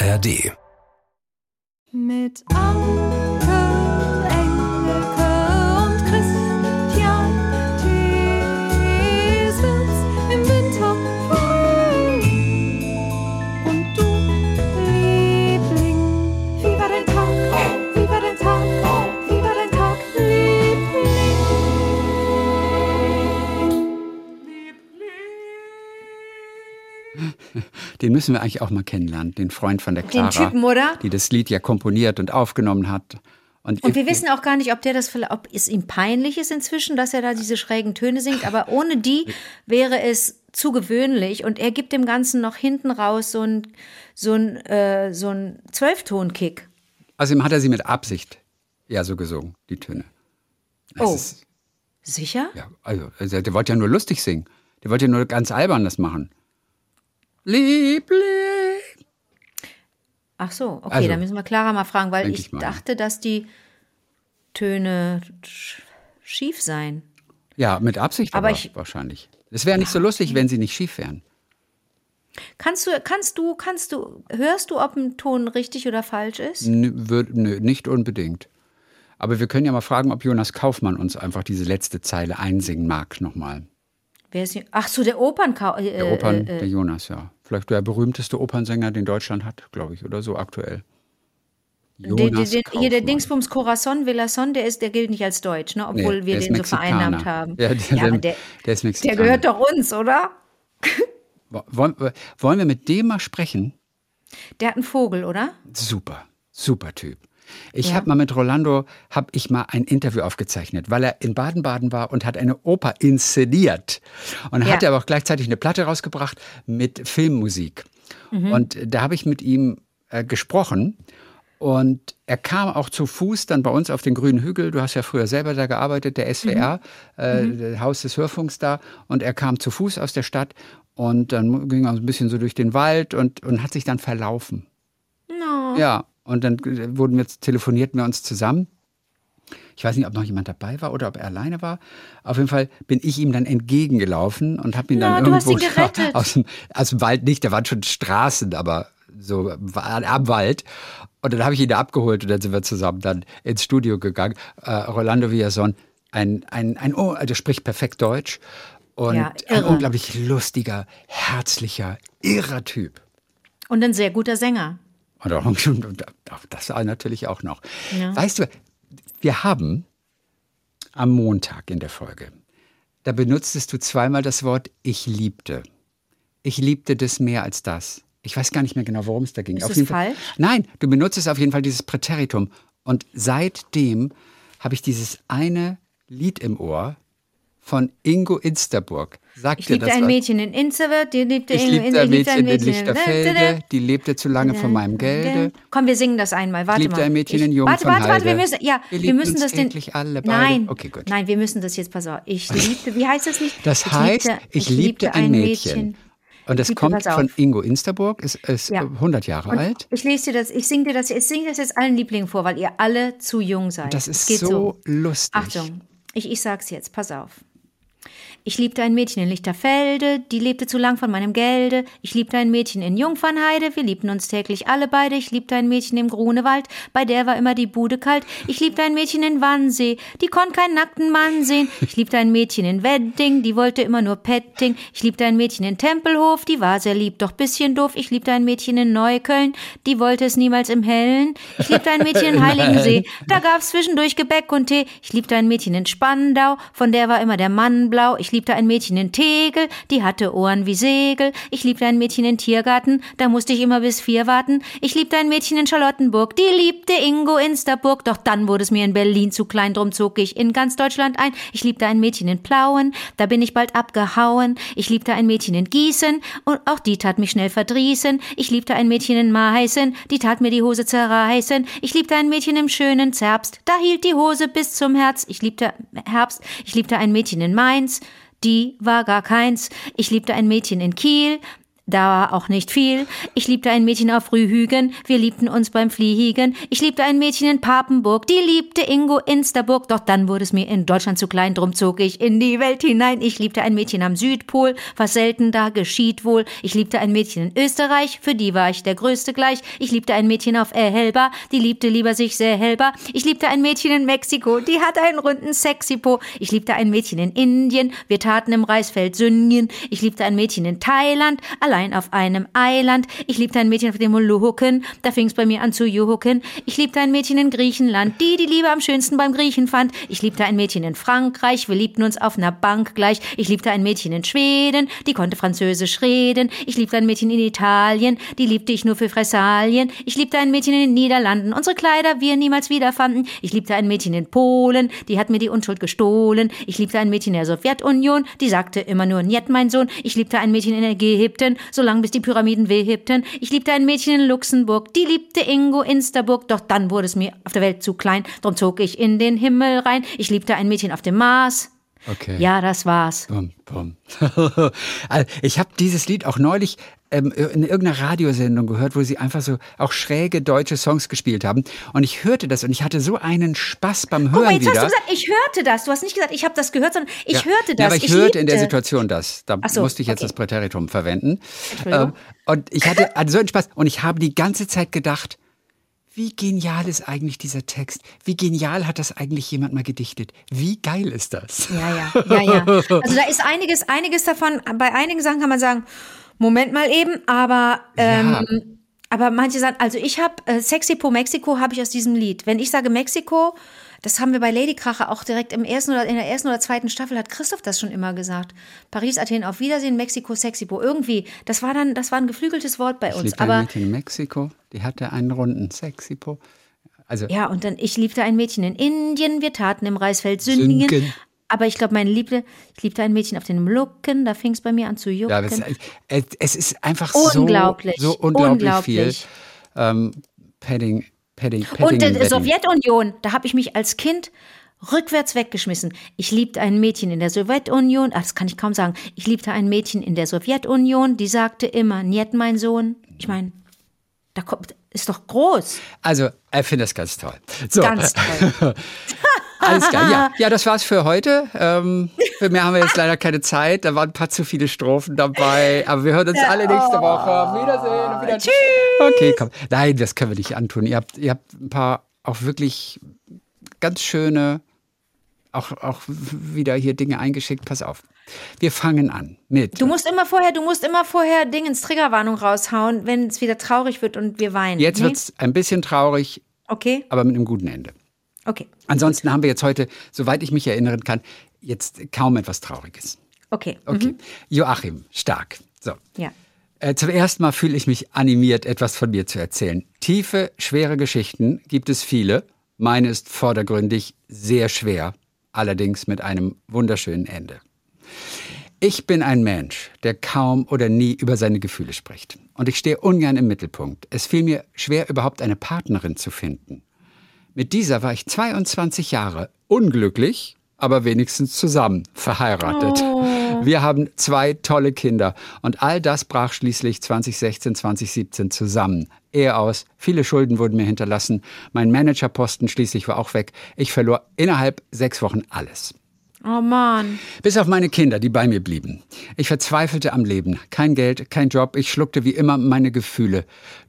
ARD. Mit Anke, Den müssen wir eigentlich auch mal kennenlernen, den Freund von der Clara. Den Typen, oder? Die das Lied ja komponiert und aufgenommen hat. Und wir wissen auch gar nicht, ob der das ob es ihm peinlich ist inzwischen, dass er da diese schrägen Töne singt, aber ohne die wäre es zu gewöhnlich und er gibt dem Ganzen noch hinten raus so ein so ein äh, so ein Zwölfton-Kick. Außerdem hat er sie mit Absicht ja so gesungen, die Töne. Das Oh. Ist, Sicher? ja, also, also, der wollte ja nur lustig singen. Der wollte ja nur ganz albern das machen. Liebling. Ach so, okay, Also, dann müssen wir Clara mal fragen, weil ich, ich dachte, dass die Töne sch- schief seien. Ja, mit Absicht aber, Aber ich- wahrscheinlich. Es wäre nicht so lustig, wenn sie nicht schief wären. Kannst du, kannst du, kannst du, hörst du, ob ein Ton richtig oder falsch ist? Nö, würd- nö, nicht unbedingt. Aber wir können ja mal fragen, ob Jonas Kaufmann uns einfach diese letzte Zeile einsingen mag nochmal. Wer ist? Ach so, der Opernkau. Äh, Der Opern, äh, äh, der Jonas, ja. Vielleicht der berühmteste Opernsänger, den Deutschland hat, glaube ich, oder so aktuell. der, der, Jonas der, hier der. Dingsbums Corazon Villason, der ist, der gilt nicht als Deutsch, ne? Nee, Obwohl wir der ist den so Mexikaner. vereinnahmt haben. Ja, der- aber der- der, der ist der Mexikaner. gehört doch uns, oder? Wo- Wollen, wollen wir mit dem mal sprechen? Der hat einen Vogel, oder? Super, super Typ. Ich Ja. habe mal mit Rolando, habe ich mal ein Interview aufgezeichnet, weil er in Baden-Baden war und hat eine Oper inszeniert. Und Ja. hat aber auch gleichzeitig eine Platte rausgebracht mit Filmmusik. Mhm. Und da habe ich mit ihm äh, gesprochen. Und er kam auch zu Fuß dann bei uns auf den grünen Hügel. Du hast ja früher selber da gearbeitet, der SWR, äh, das Haus des Hörfunks da. Und er kam zu Fuß aus der Stadt und dann ging er so ein bisschen so durch den Wald und, und hat sich dann verlaufen. No. Ja, und dann wurden wir, telefonierten wir uns zusammen. Ich weiß nicht, ob noch jemand dabei war oder ob er alleine war. Auf jeden Fall bin ich ihm dann entgegengelaufen und habe ihn Na, dann irgendwo ihn aus dem, aus dem Wald nicht, da waren schon Straßen, aber so am Wald. Und dann habe ich ihn da abgeholt und dann sind wir zusammen dann ins Studio gegangen. Äh, Rolando Villason, ein, ein, ein, oh, der spricht perfekt Deutsch und Ja, ein unglaublich lustiger, herzlicher, irrer Typ. Und ein sehr guter Sänger. Und, das natürlich auch noch. Ja. Weißt du, wir haben am Montag in der Folge, da benutztest du zweimal das Wort ich liebte. Ich liebte das mehr als das. Ich weiß gar nicht mehr genau, worum es da ging. Ist auf das jeden Fall, falsch? Nein, du benutzt auf jeden Fall dieses Präteritum. Und seitdem habe ich dieses eine Lied im Ohr von Ingo Insterburg. Sagt Ich liebte ein? Mädchen in Inzerwörth, die liebte Ich in- liebte ein ich Mädchen in Lichterfelde, die lebte zu lange von meinem Gelde. Komm, wir singen das einmal. Warte liebte mal. ein Mädchen ich, in Warte, warte, warte, wir müssen, ja, Wir wir, müssen das den. alle beide. Nein, Okay, gut. nein, wir müssen das jetzt, pass auf. Ich liebte, wie heißt das nicht? Das Ich heißt, ich liebte ein Mädchen. Und das kommt von Ingo Insterburg, ist, ist Ja. 100 Jahre Und alt. Ich lese dir das, ich singe dir das, ich singe das jetzt allen Lieblingen vor, weil ihr alle zu jung seid. Das ist geht so, lustig. Achtung, ich, ich sag's jetzt, pass auf. Ich liebte ein Mädchen in Lichterfelde, die lebte zu lang von meinem Gelde. Ich liebte ein Mädchen in Jungfernheide, wir liebten uns täglich alle beide. Ich liebte ein Mädchen im Grunewald, bei der war immer die Bude kalt. Ich liebte ein Mädchen in Wannsee, die konnt keinen nackten Mann sehen. Ich liebte ein Mädchen in Wedding, die wollte immer nur Petting. Ich liebte ein Mädchen in Tempelhof, die war sehr lieb, doch bisschen doof. Ich liebte ein Mädchen in Neukölln, die wollte es niemals im Hellen. Ich liebte ein Mädchen in Heiligensee, da gab's zwischendurch Gebäck und Tee. Ich liebte ein Mädchen in Spandau, von der war immer der Mann blau. Ich liebte ein Mädchen in Tegel, die hatte Ohren wie Segel. Ich liebte ein Mädchen in Tiergarten, da musste ich immer bis vier warten. Ich liebte ein Mädchen in Charlottenburg, die liebte Ingo Insterburg. Doch dann wurde es mir in Berlin zu klein, drum zog ich in ganz Deutschland ein. Ich liebte ein Mädchen in Plauen, da bin ich bald abgehauen. Ich liebte ein Mädchen in Gießen und auch die tat mich schnell verdrießen. Ich liebte ein Mädchen in Meißen, die tat mir die Hose zerreißen. Ich liebte ein Mädchen im schönen Zerbst, da hielt die Hose bis zum Herz. Ich liebte Herbst, ich liebte ein Mädchen in Mainz, die war gar keins. Ich liebte ein Mädchen in Kiel, da war auch nicht viel. Ich liebte ein Mädchen auf Rühügen, wir liebten uns beim Fliegen. Ich liebte ein Mädchen in Papenburg, die liebte Ingo Insterburg. Doch dann wurde es mir in Deutschland zu klein, drum zog ich in die Welt hinein. Ich liebte ein Mädchen am Südpol, was selten da geschieht wohl. Ich liebte ein Mädchen in Österreich, für die war ich der Größte gleich. Ich liebte ein Mädchen auf Elba, die liebte lieber sich sehr hellbar. Ich liebte ein Mädchen in Mexiko, die hatte einen runden Sexypo. Ich liebte ein Mädchen in Indien, wir taten im Reisfeld Süngen. Ich liebte ein Mädchen in Thailand, allein allein auf einem Eiland. Ich liebte ein Mädchen auf dem Molukken, da fing's bei mir an zu juhucken. Ich liebte ein Mädchen in Griechenland, die die Liebe am schönsten beim Griechen fand. Ich liebte ein Mädchen in Frankreich, wir liebten uns auf einer Bank gleich. Ich liebte ein Mädchen in Schweden, die konnte Französisch reden. Ich liebte ein Mädchen in Italien, die liebte ich nur für Fressalien. Ich liebte ein Mädchen in den Niederlanden, unsere Kleider wir niemals wiederfanden. Ich liebte ein Mädchen in Polen, die hat mir die Unschuld gestohlen. Ich liebte ein Mädchen in der Sowjetunion, die sagte immer nur Niet, mein Sohn. Ich liebte ein Mädchen in Ägypten, solange bis die Pyramiden wehhebten. Ich liebte ein Mädchen in Luxemburg, die liebte Ingo Insterburg, doch dann wurde es mir auf der Welt zu klein, drum zog ich in den Himmel rein. Ich liebte ein Mädchen auf dem Mars. Okay. Ja, das war's. Bum, bum. Also, ich habe dieses Lied auch neulich in irgendeiner Radiosendung gehört, wo sie einfach so auch schräge deutsche Songs gespielt haben. Und ich hörte das und ich hatte so einen Spaß beim Hören Oh, jetzt wieder. hast du gesagt, ich hörte das. Du hast nicht gesagt, ich habe das gehört, sondern ich ja. hörte das. Ja, aber ich, ich hörte in der liebte. Situation das. Da so, musste ich jetzt okay. das Präteritum verwenden. Ähm, und ich hatte also so einen Spaß. Und ich habe die ganze Zeit gedacht, wie genial ist eigentlich dieser Text? Wie genial hat das eigentlich jemand mal gedichtet? Wie geil ist das? Ja, ja, ja, ja. Also da ist einiges, einiges davon, bei einigen Sachen kann man sagen, Moment mal eben, aber ähm, Ja. aber manche sagen, also ich habe äh, Sexy Po Mexiko habe ich aus diesem Lied. Wenn ich sage Mexiko, das haben wir bei Lady Kracher auch direkt im ersten oder in der ersten oder zweiten Staffel hat Christoph das schon immer gesagt. Paris, Athen, auf Wiedersehen, Mexiko, Sexy Po. Irgendwie, das war dann, das war ein geflügeltes Wort bei Ich uns. liebte ein Aber Mädchen in Mexiko, die hatte einen runden Sexipo. Also ja, und dann ich liebte ein Mädchen in Indien, wir taten im Reisfeld Sündigen. Süngen. Aber ich glaube, meine Liebte, ich liebte ein Mädchen auf den Lucken, da fing es bei mir an zu jucken. Ja, aber es, es, ist einfach Unglaublich, so, so unglaublich, unglaublich. viel. Ähm, Padding, Padding, Padding. Und die. Sowjetunion, da habe ich mich als Kind rückwärts weggeschmissen. Ich liebte ein Mädchen in der Sowjetunion, ach, das kann ich kaum sagen. Ich liebte ein Mädchen in der Sowjetunion, die sagte immer, Niet, mein Sohn. Ich meine, da kommt, ist doch groß. Also, er findet das ganz toll. So, Ganz toll. alles klar. Ja, ja, das war's für heute. Ähm, für mehr haben wir jetzt leider keine Zeit. Da waren ein paar zu viele Strophen dabei. Aber wir hören uns alle nächste Woche. Auf Wiedersehen. Auf Wiedersehen. Tschüss. Okay, komm. Nein, das können wir nicht antun. Ihr habt, ihr habt ein paar auch wirklich ganz schöne, auch, auch wieder hier Dinge eingeschickt. Pass auf. Wir fangen an mit. Du musst immer vorher, du musst immer vorher Dingens Triggerwarnung raushauen, wenn es wieder traurig wird und wir weinen. Jetzt Nee? wird's ein bisschen traurig, Okay, aber mit einem guten Ende. Okay, Ansonsten haben wir jetzt heute, soweit ich mich erinnern kann, jetzt kaum etwas Trauriges. okay. Okay. Joachim, stark. So. Ja. Äh, zum ersten Mal fühle ich mich animiert, etwas von mir zu erzählen. Tiefe, schwere Geschichten gibt es viele. Meine ist vordergründig sehr schwer, allerdings mit einem wunderschönen Ende. Ich bin ein Mensch, der kaum oder nie über seine Gefühle spricht. Und ich stehe ungern im Mittelpunkt. Es fiel mir schwer, überhaupt eine Partnerin zu finden. Mit dieser war ich 22 Jahre, unglücklich, aber wenigstens zusammen, verheiratet. Wir haben zwei tolle Kinder und all das brach schließlich 2016, 2017 zusammen. Ehe aus, viele Schulden wurden mir hinterlassen, mein Managerposten schließlich war auch weg. Ich verlor innerhalb sechs Wochen alles. Oh Mann. Bis auf meine Kinder, die bei mir blieben. Ich verzweifelte am Leben. Kein Geld, kein Job. Ich schluckte wie immer meine Gefühle.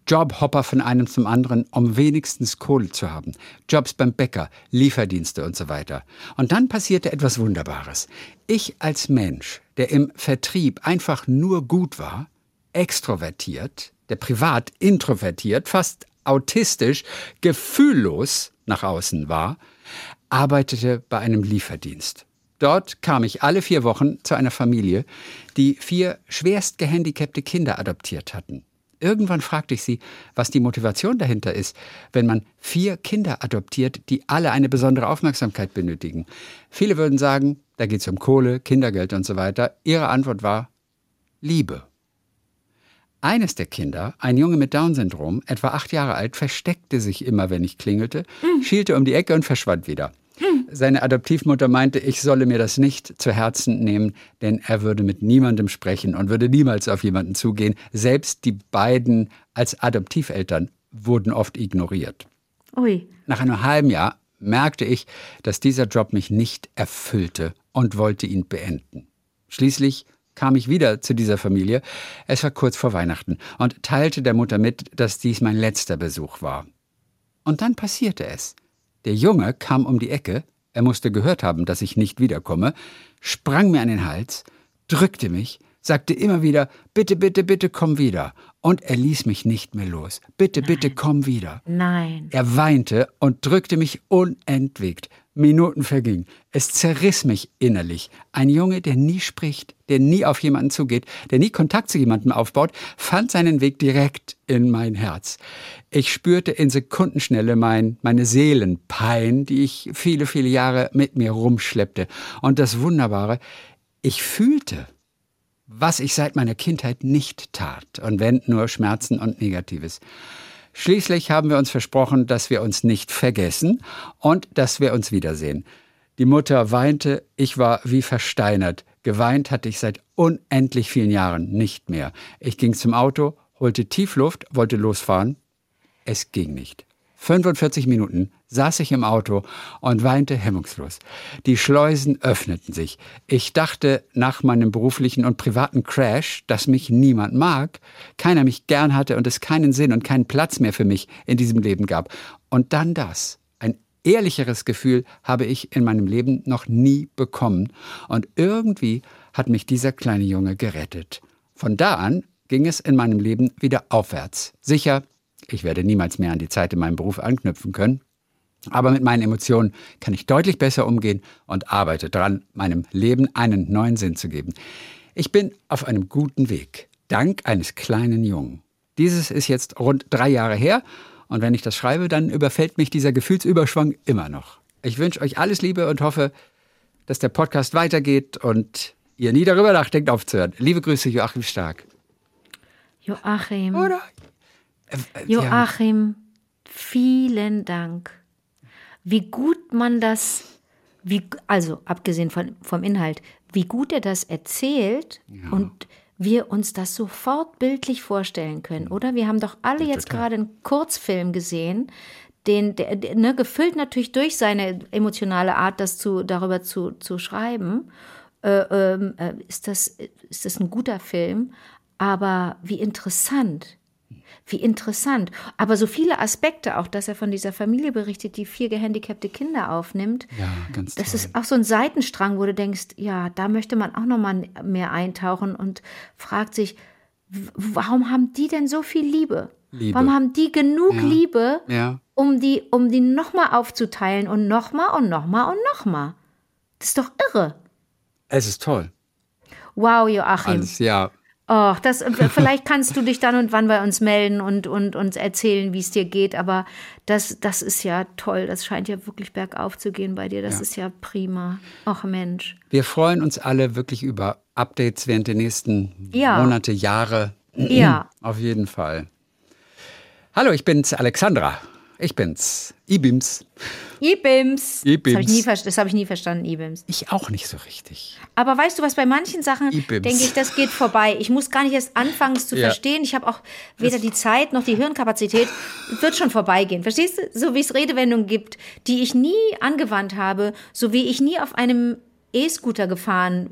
Jobhopper von einem zum anderen, um wenigstens Kohle zu haben. Jobs beim Bäcker, Lieferdienste und so weiter. Und dann passierte etwas Wunderbares. Ich als Mensch, der im Vertrieb einfach nur gut war, extrovertiert, der privat introvertiert, fast autistisch, gefühllos nach außen war, arbeitete bei einem Lieferdienst. Dort kam ich alle vier Wochen zu einer Familie, die vier schwerst gehandicapte Kinder adoptiert hatten. Irgendwann fragte ich sie, was die Motivation dahinter ist, wenn man vier Kinder adoptiert, die alle eine besondere Aufmerksamkeit benötigen. Viele würden sagen, da geht es um Kohle, Kindergeld und so weiter. Ihre Antwort war Liebe. Eines der Kinder, ein Junge mit Down-Syndrom, etwa acht Jahre alt, versteckte sich immer, wenn ich klingelte, schielte um die Ecke und verschwand wieder. Seine Adoptivmutter meinte, ich solle mir das nicht zu Herzen nehmen, denn er würde mit niemandem sprechen und würde niemals auf jemanden zugehen. Selbst die beiden als Adoptiveltern wurden oft ignoriert. Ui. Nach einem halben Jahr merkte ich, dass dieser Job mich nicht erfüllte und wollte ihn beenden. Schließlich kam ich wieder zu dieser Familie. Es war kurz vor Weihnachten und teilte der Mutter mit, dass dies mein letzter Besuch war. Und dann passierte es. Der Junge kam um die Ecke, er musste gehört haben, dass ich nicht wiederkomme, sprang mir an den Hals, drückte mich, sagte immer wieder, bitte, bitte, bitte komm wieder. Und er ließ mich nicht mehr los. Bitte, bitte komm wieder. Nein. Er weinte und drückte mich unentwegt. Minuten vergingen. Es zerriss mich innerlich. Ein Junge, der nie spricht, der nie auf jemanden zugeht, der nie Kontakt zu jemandem aufbaut, fand seinen Weg direkt in mein Herz. Ich spürte in Sekundenschnelle mein, meine Seelenpein, die ich viele, viele Jahre mit mir rumschleppte. Und das Wunderbare, ich fühlte, was ich seit meiner Kindheit nicht tat, und wenn nur Schmerzen und Negatives. Schließlich haben wir uns versprochen, dass wir uns nicht vergessen und dass wir uns wiedersehen. Die Mutter weinte, ich war wie versteinert. Geweint hatte ich seit unendlich vielen Jahren nicht mehr. Ich ging zum Auto, holte Tiefluft, wollte losfahren. Es ging nicht. 45 Minuten saß ich im Auto und weinte hemmungslos. Die Schleusen öffneten sich. Ich dachte nach meinem beruflichen und privaten Crash, dass mich niemand mag, keiner mich gern hatte und es keinen Sinn und keinen Platz mehr für mich in diesem Leben gab. Und dann das. Ein ehrlicheres Gefühl habe ich in meinem Leben noch nie bekommen. Und irgendwie hat mich dieser kleine Junge gerettet. Von da an ging es in meinem Leben wieder aufwärts. Sicher, ich werde niemals mehr an die Zeit in meinem Beruf anknüpfen können. Aber mit meinen Emotionen kann ich deutlich besser umgehen und arbeite daran, meinem Leben einen neuen Sinn zu geben. Ich bin auf einem guten Weg, dank eines kleinen Jungen. Dieses ist jetzt rund drei Jahre her und wenn ich das schreibe, dann überfällt mich dieser Gefühlsüberschwang immer noch. Ich wünsche euch alles Liebe und hoffe, dass der Podcast weitergeht und ihr nie darüber nachdenkt aufzuhören. Liebe Grüße, Joachim Stark. Joachim. Oder? Äh, äh. Joachim, vielen Dank. Wie gut man das, wie, also abgesehen von, vom Inhalt, wie gut er das erzählt und wir uns das sofort bildlich vorstellen können, oder? Wir haben doch alle jetzt total. gerade einen Kurzfilm gesehen, den, der, der, ne, gefüllt natürlich durch seine emotionale Art, das zu, darüber zu, zu schreiben. Äh, ähm, äh, ist, das, ist das ein guter Film? Aber wie interessant. Wie interessant. Aber so viele Aspekte auch, dass er von dieser Familie berichtet, die vier gehandicapte Kinder aufnimmt. Ja, ganz Das toll. ist auch so ein Seitenstrang, wo du denkst, ja, da möchte man auch noch mal mehr eintauchen und fragt sich, warum haben die denn so viel Liebe? Liebe. Warum haben die genug Ja. Liebe, Ja. um die, um die nochmal aufzuteilen und nochmal und nochmal und nochmal? Das ist doch irre. Es ist toll. Wow, Joachim. Alles, ja. Oh, das, vielleicht kannst du dich dann und wann bei uns melden und, und uns erzählen, wie es dir geht. Aber das, das ist ja toll. Das scheint ja wirklich bergauf zu gehen bei dir. Das Ja. ist ja prima. Ach Mensch. Wir freuen uns alle wirklich über Updates während der nächsten Ja. Monate, Jahre. Ja. Auf jeden Fall. Hallo, ich bin's, Alexandra. Ich bin's, Ibims. Ibims. Ibims. Das habe ich, nie das hab ich nie verstanden, Ibims. Ich auch nicht so richtig. Aber weißt du was, bei manchen Sachen denke ich, das geht vorbei. Ich muss gar nicht erst anfangen, es zu Ja. verstehen. Ich habe auch weder die Zeit noch die Hirnkapazität. Wird schon vorbeigehen. Verstehst du? So wie es Redewendungen gibt, die ich nie angewandt habe, so wie ich nie auf einem E-Scooter gefahren.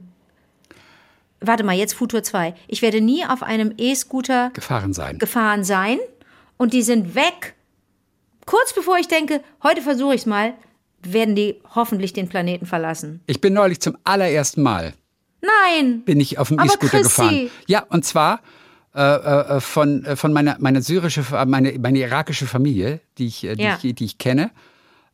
Warte mal, jetzt Futur 2. Ich werde nie auf einem E-Scooter Gefahren sein. gefahren sein und die sind weg. Kurz bevor ich denke, heute versuche ich es mal, werden die hoffentlich den Planeten verlassen. Ich bin neulich zum allerersten Mal Nein! bin ich auf dem E-Scooter gefahren. Ja, und zwar äh, äh, von, äh, von meiner, meiner syrische, meine, meine irakische Familie, die ich, äh, die, Ja. ich, die ich kenne.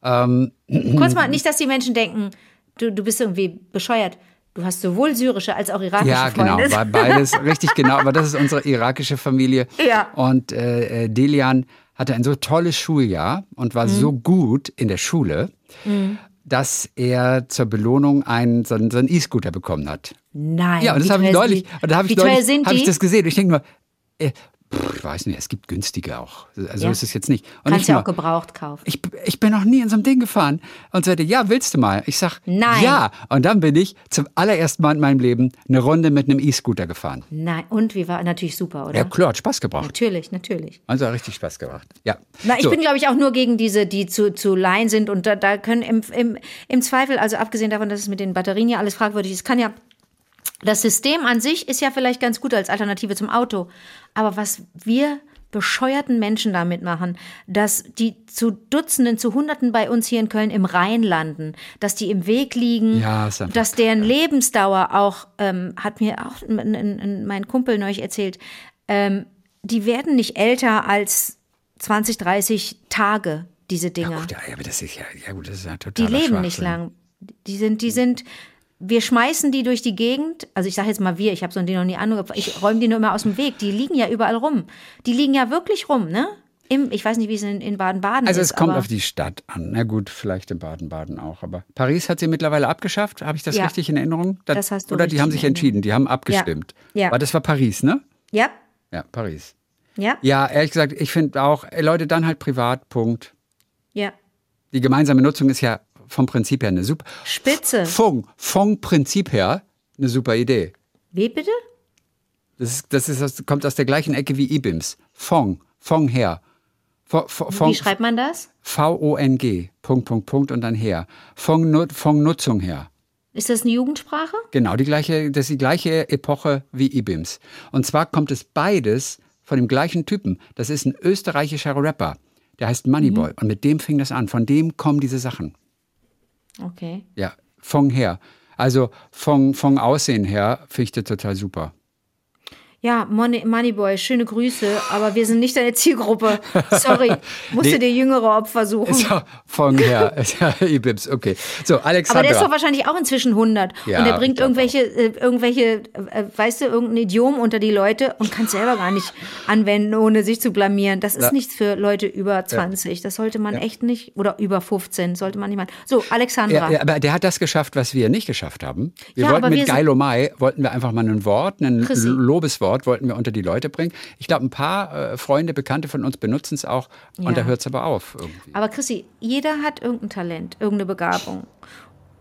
Ähm, Kurz mal, nicht, dass die Menschen denken, du, du bist irgendwie bescheuert. Du hast sowohl syrische als auch irakische Ja, genau, beides, richtig genau. Aber das ist unsere irakische Familie. Ja. Und äh, äh, Delian hatte ein so tolles Schuljahr und Mhm. war so gut in der Schule, dass er zur Belohnung einen, so, einen- so E-Scooter bekommen hat. Nein. Ja, und das habe ich neulich, und da habe ich neulich, habe ich das gesehen. Und ich denke nur, äh, pff, ich weiß nicht, es gibt günstige auch. Also Ja. ist es jetzt nicht. Und Kannst ja auch gebraucht kaufen. ich, ich bin noch nie in so einem Ding gefahren. Und sagte, ja, willst du mal? Ich sag, Nein. ja. Und dann bin ich zum allerersten Mal in meinem Leben eine Runde mit einem E-Scooter gefahren. Nein, und wie war natürlich super, oder? Ja, klar, hat Spaß gebracht. Natürlich, natürlich. Also hat richtig Spaß gemacht. Ja. Na, ich So. bin, glaube ich, auch nur gegen diese, die zu, zu leihen sind. Und da, da können im, im, im Zweifel, also abgesehen davon, dass es mit den Batterien ja alles fragwürdig ist, kann ja. Das System an sich ist ja vielleicht ganz gut als Alternative zum Auto. Aber was wir bescheuerten Menschen damit machen, dass die zu Dutzenden, zu Hunderten bei uns hier in Köln im Rhein landen, dass die im Weg liegen, Ja, einfach dass deren Lebensdauer auch, ähm, hat mir auch mein Kumpel neulich erzählt, ähm, die werden nicht älter als 20, 30 Tage, diese Dinger. Gut, ja, aber das ist ja, ja gut, das ist ja die total. leben nicht lang. Die sind, die sind, wir schmeißen die durch die Gegend. Also ich sage jetzt mal wir, ich habe so Ding noch nie angefangen. Ich räume die nur immer aus dem Weg. Die liegen ja überall rum. Die liegen ja wirklich rum, ne? Im, ich weiß nicht, wie es in, Baden-Baden Also ist. es kommt auf die Stadt an. Na gut, vielleicht in Baden-Baden auch. Aber Paris hat sie mittlerweile abgeschafft. Habe ich das Ja. richtig in Erinnerung? Da- Das hast du Oder die haben sich entschieden, die haben abgestimmt. Ja. Aber das war Paris, ne? Ja, Ja, Paris. ja, Ja, ehrlich gesagt, ich finde auch, Leute, dann halt privat, Punkt. ja. Die gemeinsame Nutzung ist ja vom Prinzip her eine super. Spitze. Vom, vom Prinzip her eine super Idee. Wie bitte? Das, ist, das, ist, das kommt aus der gleichen Ecke wie IBIMS. Fong, Fong her. Fo- fo- Fong, Wie schreibt man das? V-O-N-G, Punkt, Punkt, Punkt und dann her. Fong, Fong Nutzung her. Ist das eine Jugendsprache? Genau, die gleiche, das ist die gleiche Epoche wie IBIMS. Und zwar kommt es beides von dem gleichen Typen. Das ist ein österreichischer Rapper. Der heißt Moneyboy. Und mit dem fing das an. Von dem kommen diese Sachen. Okay. Ja, Fong her. Also von, von Aussehen her finde ich das total super. Ja, Money, Moneyboy, schöne Grüße, aber wir sind nicht deine Zielgruppe. Sorry, musst Nee. du dir jüngere Opfer suchen. So, von her. Ja, IBIMS, okay. So, Alexandra. Aber der ist doch wahrscheinlich auch inzwischen 100. Ja, und er ich bringt irgendwelche, äh, irgendwelche, äh, weißt du, irgendein Idiom unter die Leute und kann es selber gar nicht anwenden, ohne sich zu blamieren. Das ist Ja. nichts für Leute über 20. Das sollte man echt nicht, oder über 15, sollte man nicht machen. So, Alexandra. Ja, ja, aber der hat das geschafft, was wir nicht geschafft haben. Wir Ja, wollten mit wir sind- Geilo Mai, wollten wir einfach mal ein Wort, ein Chrissy. Lobeswort, wollten wir unter die Leute bringen. Ich glaube, ein paar äh, Freunde, Bekannte von uns benutzen es auch und Ja. da hört es aber auf irgendwie. Aber Chrissy, jeder hat irgendein Talent, irgendeine Begabung.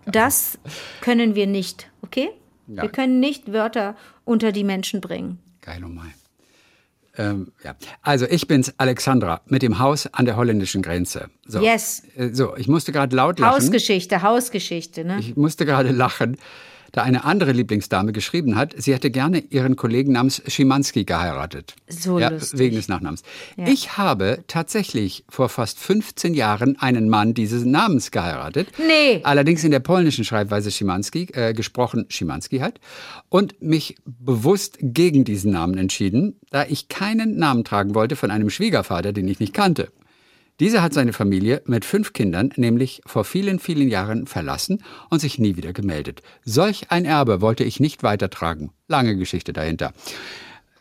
Das können wir nicht, okay? Ja. Wir können nicht Wörter unter die Menschen bringen. Geilo Mai. Ähm, ja. Also ich bin's, Alexandra, mit dem Haus an der holländischen Grenze. So. Yes. Äh, So, ich musste gerade laut lachen. Hausgeschichte, Hausgeschichte, ne? Ich musste gerade lachen, da eine andere Lieblingsdame geschrieben hat, sie hätte gerne ihren Kollegen namens Schimanski geheiratet. So ja, lustig. Wegen des Nachnamens. Ich habe tatsächlich vor fast 15 Jahren einen Mann dieses Namens geheiratet. Nee. Allerdings in der polnischen Schreibweise Schimanski, äh, gesprochen Schimanski halt. Und mich bewusst gegen diesen Namen entschieden, da ich keinen Namen tragen wollte von einem Schwiegervater, den ich nicht kannte. Dieser hat seine Familie mit fünf Kindern nämlich vor vielen, vielen Jahren verlassen und sich nie wieder gemeldet. Solch ein Erbe wollte ich nicht weitertragen. Lange Geschichte dahinter.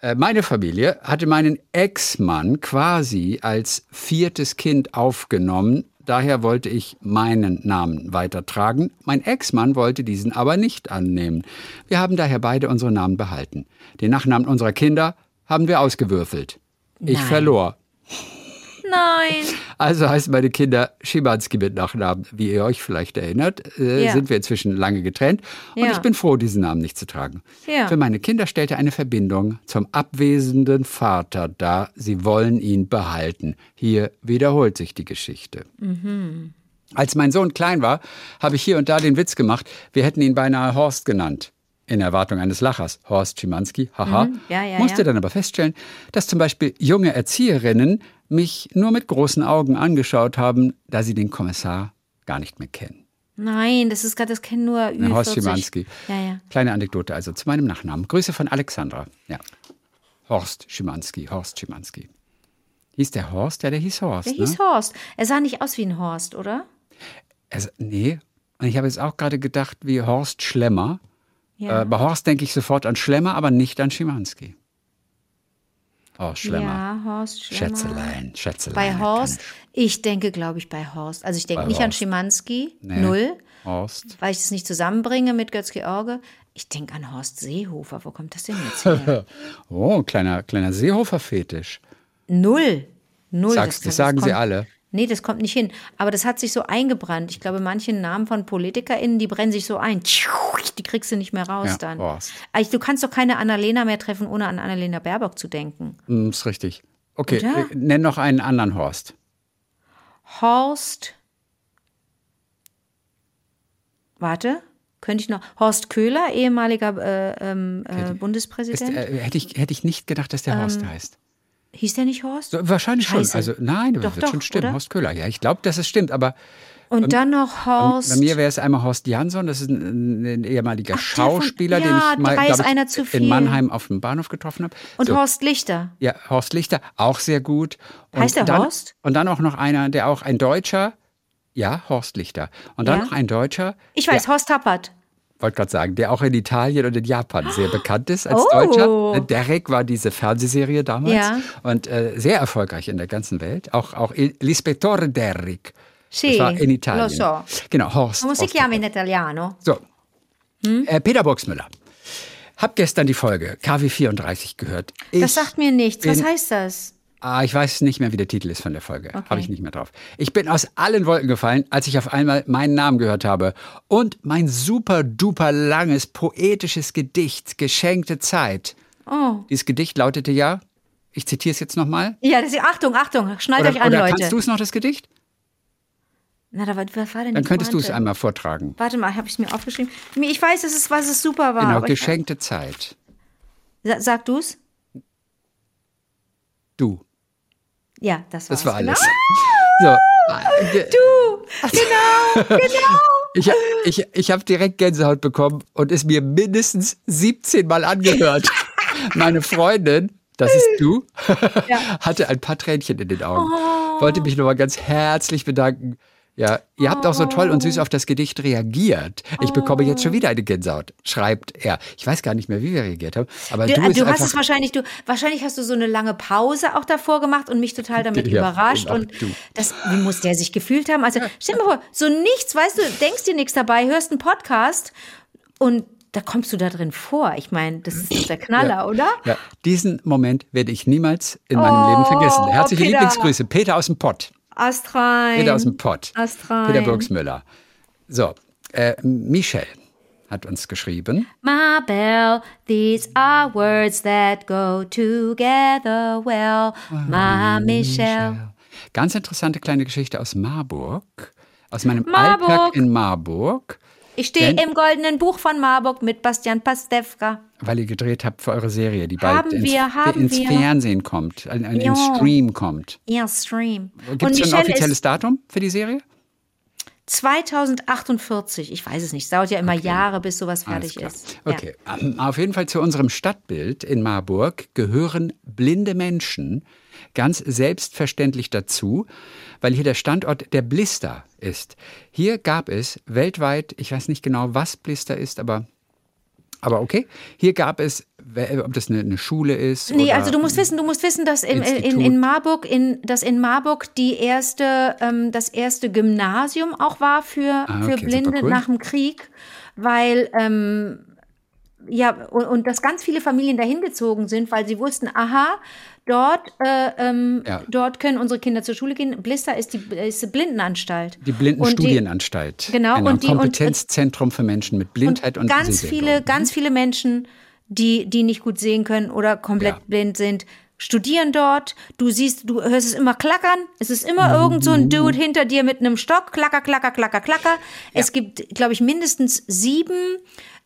Äh, Meine Familie hatte meinen Ex-Mann quasi als viertes Kind aufgenommen. Daher wollte ich meinen Namen weitertragen. Mein Ex-Mann wollte diesen aber nicht annehmen. Wir haben daher beide unsere Namen behalten. Den Nachnamen unserer Kinder haben wir ausgewürfelt. Ich Nein. verlor. Nein. Also heißen meine Kinder Schimanski mit Nachnamen. Wie ihr euch vielleicht erinnert, äh, Ja. sind wir inzwischen lange getrennt. Und Ja. ich bin froh, diesen Namen nicht zu tragen. Ja. Für meine Kinder stellte eine Verbindung zum abwesenden Vater dar. Sie wollen ihn behalten. Hier wiederholt sich die Geschichte. Mhm. Als mein Sohn klein war, habe ich hier und da den Witz gemacht, wir hätten ihn beinahe Horst genannt. In Erwartung eines Lachers. Horst Schimanski, haha. Mhm. Ja, ja, Musste ja. dann aber feststellen, dass zum Beispiel junge Erzieherinnen mich nur mit großen Augen angeschaut haben, da sie den Kommissar gar nicht mehr kennen. Nein, das ist gerade, das kennen nur Ü40. Na, Horst Schimanski. Ja, ja. Kleine Anekdote also zu meinem Nachnamen. Grüße von Alexandra. Ja. Horst Schimanski, Horst Schimanski. Hieß der Horst? Ja, der hieß Horst. Der ne? hieß Horst. Er sah nicht aus wie ein Horst, oder? Also, nee. Und ich habe jetzt auch gerade gedacht, wie Horst Schlemmer. Ja. Äh, bei Horst denke ich sofort an Schlemmer, aber nicht an Schimanski. Horst Schlemmer. Ja, Horst Schlemmer. Schätzelein, Schätzelein. Bei Horst, ich denke, glaube ich, bei Horst. Also ich denke Bei nicht an Horst. Schimanski, Nee. null, Horst. weil ich das nicht zusammenbringe mit Götz-George. Ich denke an Horst Seehofer. Wo kommt das denn jetzt her? Oh, kleiner, kleiner Seehofer-Fetisch. Null. Null. Sagst, das sagen sie kommt- alle. Nee, das kommt nicht hin. Aber das hat sich so eingebrannt. Ich glaube, manche Namen von PolitikerInnen, die brennen sich so ein. Die kriegst du nicht mehr raus Ja, dann. Horst. Also, du kannst doch keine Annalena mehr treffen, ohne an Annalena Baerbock zu denken. Hm, ist richtig. Okay, Oder? äh, nenn noch einen anderen Horst. Horst. Warte, könnte ich noch. Horst Köhler, ehemaliger äh, ähm, äh, Ist, Bundespräsident. äh, hätte, ich, hätte ich nicht gedacht, dass der Ähm, Horst heißt. Hieß der nicht Horst? Wahrscheinlich Scheiße. schon. Also nein, das Doch, wird doch, schon stimmen. oder? Horst Köhler. Ja, ich glaube, dass es stimmt. Aber Und dann noch Horst. bei mir wäre es einmal Horst Jansson. Das ist ein, ein ehemaliger Ach, der von- Schauspieler, ja, den ich mal glaub ich, einer zu viel. in Mannheim auf dem Bahnhof getroffen habe. und so, Horst Lichter. Ja, Horst Lichter, auch sehr gut. Und Heißt der dann, Horst? Und dann auch noch einer, der auch ein Deutscher. Ja, Horst Lichter. Und dann Ja? noch ein Deutscher. Ich weiß, Horst Tappert. Wollte gerade sagen, der auch in Italien und in Japan sehr bekannt ist als Oh. Deutscher. Ne, Derek war diese Fernsehserie damals Ja. und äh, sehr erfolgreich in der ganzen Welt. Auch, auch L'Ispettore Derrick. Sì, war in Italien. lo so. Genau, Horst. Come si chiama in italiano? so, Hm? äh, Peter Burgsmüller. Hab gestern die Folge KW 34 gehört. Ich Das sagt mir nichts. Was heißt das? Ah, ich weiß nicht mehr, wie der Titel ist von der Folge. Okay. Habe ich nicht mehr drauf. Ich bin aus allen Wolken gefallen, als ich auf einmal meinen Namen gehört habe. Und mein super duper langes poetisches Gedicht, Geschenkte Zeit. Oh. Dieses Gedicht lautete ja, ich zitiere es jetzt nochmal. Ja, das ist, Achtung, Achtung, schnallt Oder, euch an, oder Leute. kannst du es noch, das Gedicht? Na, da, war- was war denn Dann könntest du es einmal vortragen. Warte mal, habe ich es mir aufgeschrieben? Ich weiß, dass es, was es super war. Genau, Geschenkte Zeit. Sa- Sag du's? Du. Ja, das. Das war genau. alles. So. Du. Genau, genau. Ich, ich, ich habe direkt Gänsehaut bekommen und es mir mindestens 17 Mal angehört. Meine Freundin, das ist du, hatte ein paar Tränchen in den Augen. Oh. Wollte mich nochmal ganz herzlich bedanken. Ja, ihr habt auch so toll und Oh. süß auf das Gedicht reagiert. Ich bekomme jetzt schon wieder eine Gänsehaut, schreibt er. Ich weiß gar nicht mehr, wie wir reagiert haben, aber Du, du, du, bist hast es wahrscheinlich, du, wahrscheinlich hast du so eine lange Pause auch davor gemacht und mich total damit Ja, überrascht. genau, Und du. das, wie muss der sich gefühlt haben? Also stell dir mal vor, so nichts, weißt du, denkst dir nichts dabei, hörst einen Podcast und da kommst du da drin vor. Ich meine, das ist der Knaller, oder? Ja, diesen Moment werde ich niemals in meinem Oh, Leben vergessen. Herzliche Peter. Lieblingsgrüße, Peter aus dem Pott. Astrein. Peter aus dem Pott. Astrein. Peter Burgsmüller. So, äh, Michelle hat uns geschrieben. Mabel, these are words that go together well. Ma Michelle. Ganz interessante kleine Geschichte aus Marburg. Aus meinem Marburg. Alltag in Marburg, Ich stehe im goldenen Buch von Marburg mit Bastian Pastewka. weil ihr gedreht habt für eure Serie, die Haben bald ins, wir, haben ins wir. Fernsehen kommt, ein, ein, Ja. ins Stream kommt. Ja, Stream. Gibt es schon ein offizielles Datum für die Serie? 2048. Ich weiß es nicht. Es dauert ja immer Jahre, bis sowas fertig ist. Ja. Okay, ähm, auf jeden Fall zu unserem Stadtbild in Marburg gehören blinde Menschen ganz selbstverständlich dazu, weil hier der Standort der Blister ist. Hier gab es weltweit, ich weiß nicht genau, was Blister ist, aber aber okay, hier gab es, ob das eine, eine Schule ist. Nee, also du musst wissen, du musst wissen, dass in, Institut. in Marburg, in, dass in Marburg die erste, ähm, das erste Gymnasium auch war für, Ah, für okay, Blinde super cool. nach dem Krieg, weil ähm, ja und, und dass ganz viele Familien dahin gezogen sind, weil sie wussten, aha, dort, äh, ähm, Ja. dort können unsere Kinder zur Schule gehen. Blister ist die, ist die Blindenanstalt. Die Und Blindenstudienanstalt. Genau, Genau, und die- und- Kompetenzzentrum für Menschen mit Blindheit und, ganz Sehbehinderung. viele, ganz viele Menschen, die, die nicht gut sehen können oder komplett Ja. blind sind, studieren dort. Du siehst, du hörst es immer klackern. Es ist immer irgend so ein Dude hinter dir mit einem Stock. Klacker, klacker, klacker, klacker. Es gibt, glaube ich, mindestens sieben,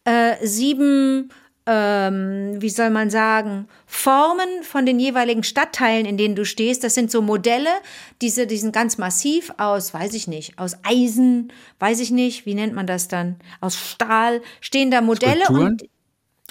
äh, sieben, ähm, wie soll man sagen, Formen von den jeweiligen Stadtteilen, in denen du stehst. Das sind so Modelle, diese, die sind ganz massiv aus, weiß ich nicht, aus Eisen, weiß ich nicht, wie nennt man das dann? Aus Stahl stehen da Modelle Skulpturen? und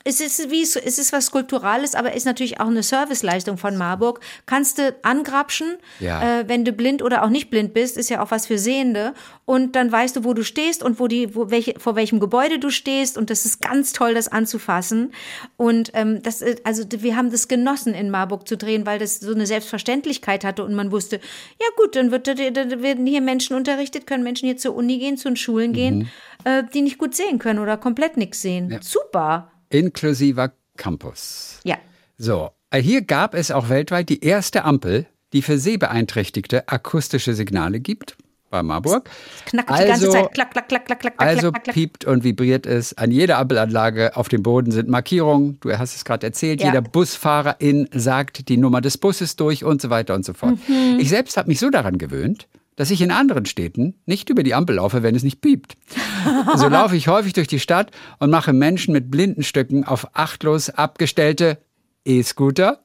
es ist wie es ist was Kulturales, aber ist natürlich auch eine Serviceleistung von Marburg. Kannst du angrapschen, Ja. äh, wenn du blind oder auch nicht blind bist, ist ja auch was für Sehende. Und dann weißt du, wo du stehst und wo die, wo welche, vor welchem Gebäude du stehst. Und das ist ganz toll, das anzufassen. Und ähm, das, äh, also wir haben das genossen, in Marburg zu drehen, weil das so eine Selbstverständlichkeit hatte und man wusste, ja gut, dann wird, da- da werden hier Menschen unterrichtet, können Menschen hier zur Uni gehen, zu den Schulen gehen. äh, die nicht gut sehen können oder komplett nichts sehen. Super. Inklusiver Campus. Ja. So, äh, hier gab es auch weltweit die erste Ampel, die für Sehbeeinträchtigte akustische Signale gibt. Bei Marburg. Knackert die ganze Zeit. Klack, klack, klack, klack, klack, klack, Also klack, klack. piept und vibriert es. An jeder Ampelanlage auf dem Boden sind Markierungen. Du hast es gerade erzählt. Ja. Jeder Busfahrerin sagt die Nummer des Busses durch und so weiter und so fort. Mhm. Ich selbst habe mich so daran gewöhnt, dass ich in anderen Städten nicht über die Ampel laufe, wenn es nicht piept. So laufe ich häufig durch die Stadt und mache Menschen mit Blindenstücken auf achtlos abgestellte E-Scooter,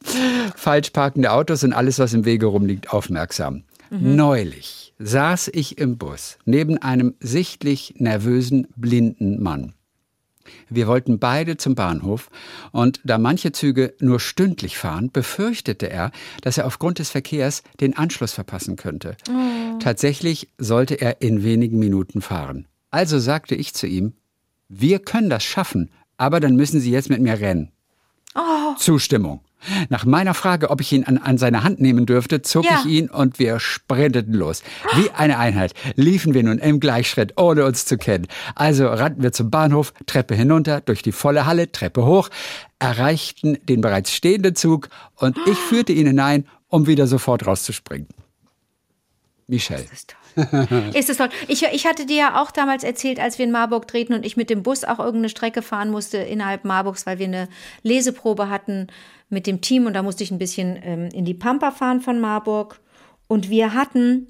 falsch parkende Autos und alles, was im Wege rumliegt, aufmerksam. Neulich saß ich im Bus neben einem sichtlich nervösen blinden Mann. Wir wollten beide zum Bahnhof und da manche Züge nur stündlich fahren, befürchtete er, dass er aufgrund des Verkehrs den Anschluss verpassen könnte. Tatsächlich sollte er in wenigen Minuten fahren. Also sagte ich zu ihm, wir können das schaffen, aber dann müssen Sie jetzt mit mir rennen. Zustimmung. Nach meiner Frage, ob ich ihn an, an seine Hand nehmen dürfte, zog Ja. ich ihn und wir sprinteten los. Wie eine Einheit liefen wir nun im Gleichschritt, ohne uns zu kennen. Also rannten wir zum Bahnhof, Treppe hinunter, durch die volle Halle, Treppe hoch, erreichten den bereits stehenden Zug und ich führte ihn hinein, um wieder sofort rauszuspringen. Michelle. Das ist toll. ist es toll. Ich, ich hatte dir ja auch damals erzählt, als wir in Marburg drehten und ich mit dem Bus auch irgendeine Strecke fahren musste innerhalb Marburgs, weil wir eine Leseprobe hatten mit dem Team und da musste ich ein bisschen ähm, in die Pampa fahren von Marburg. Und wir hatten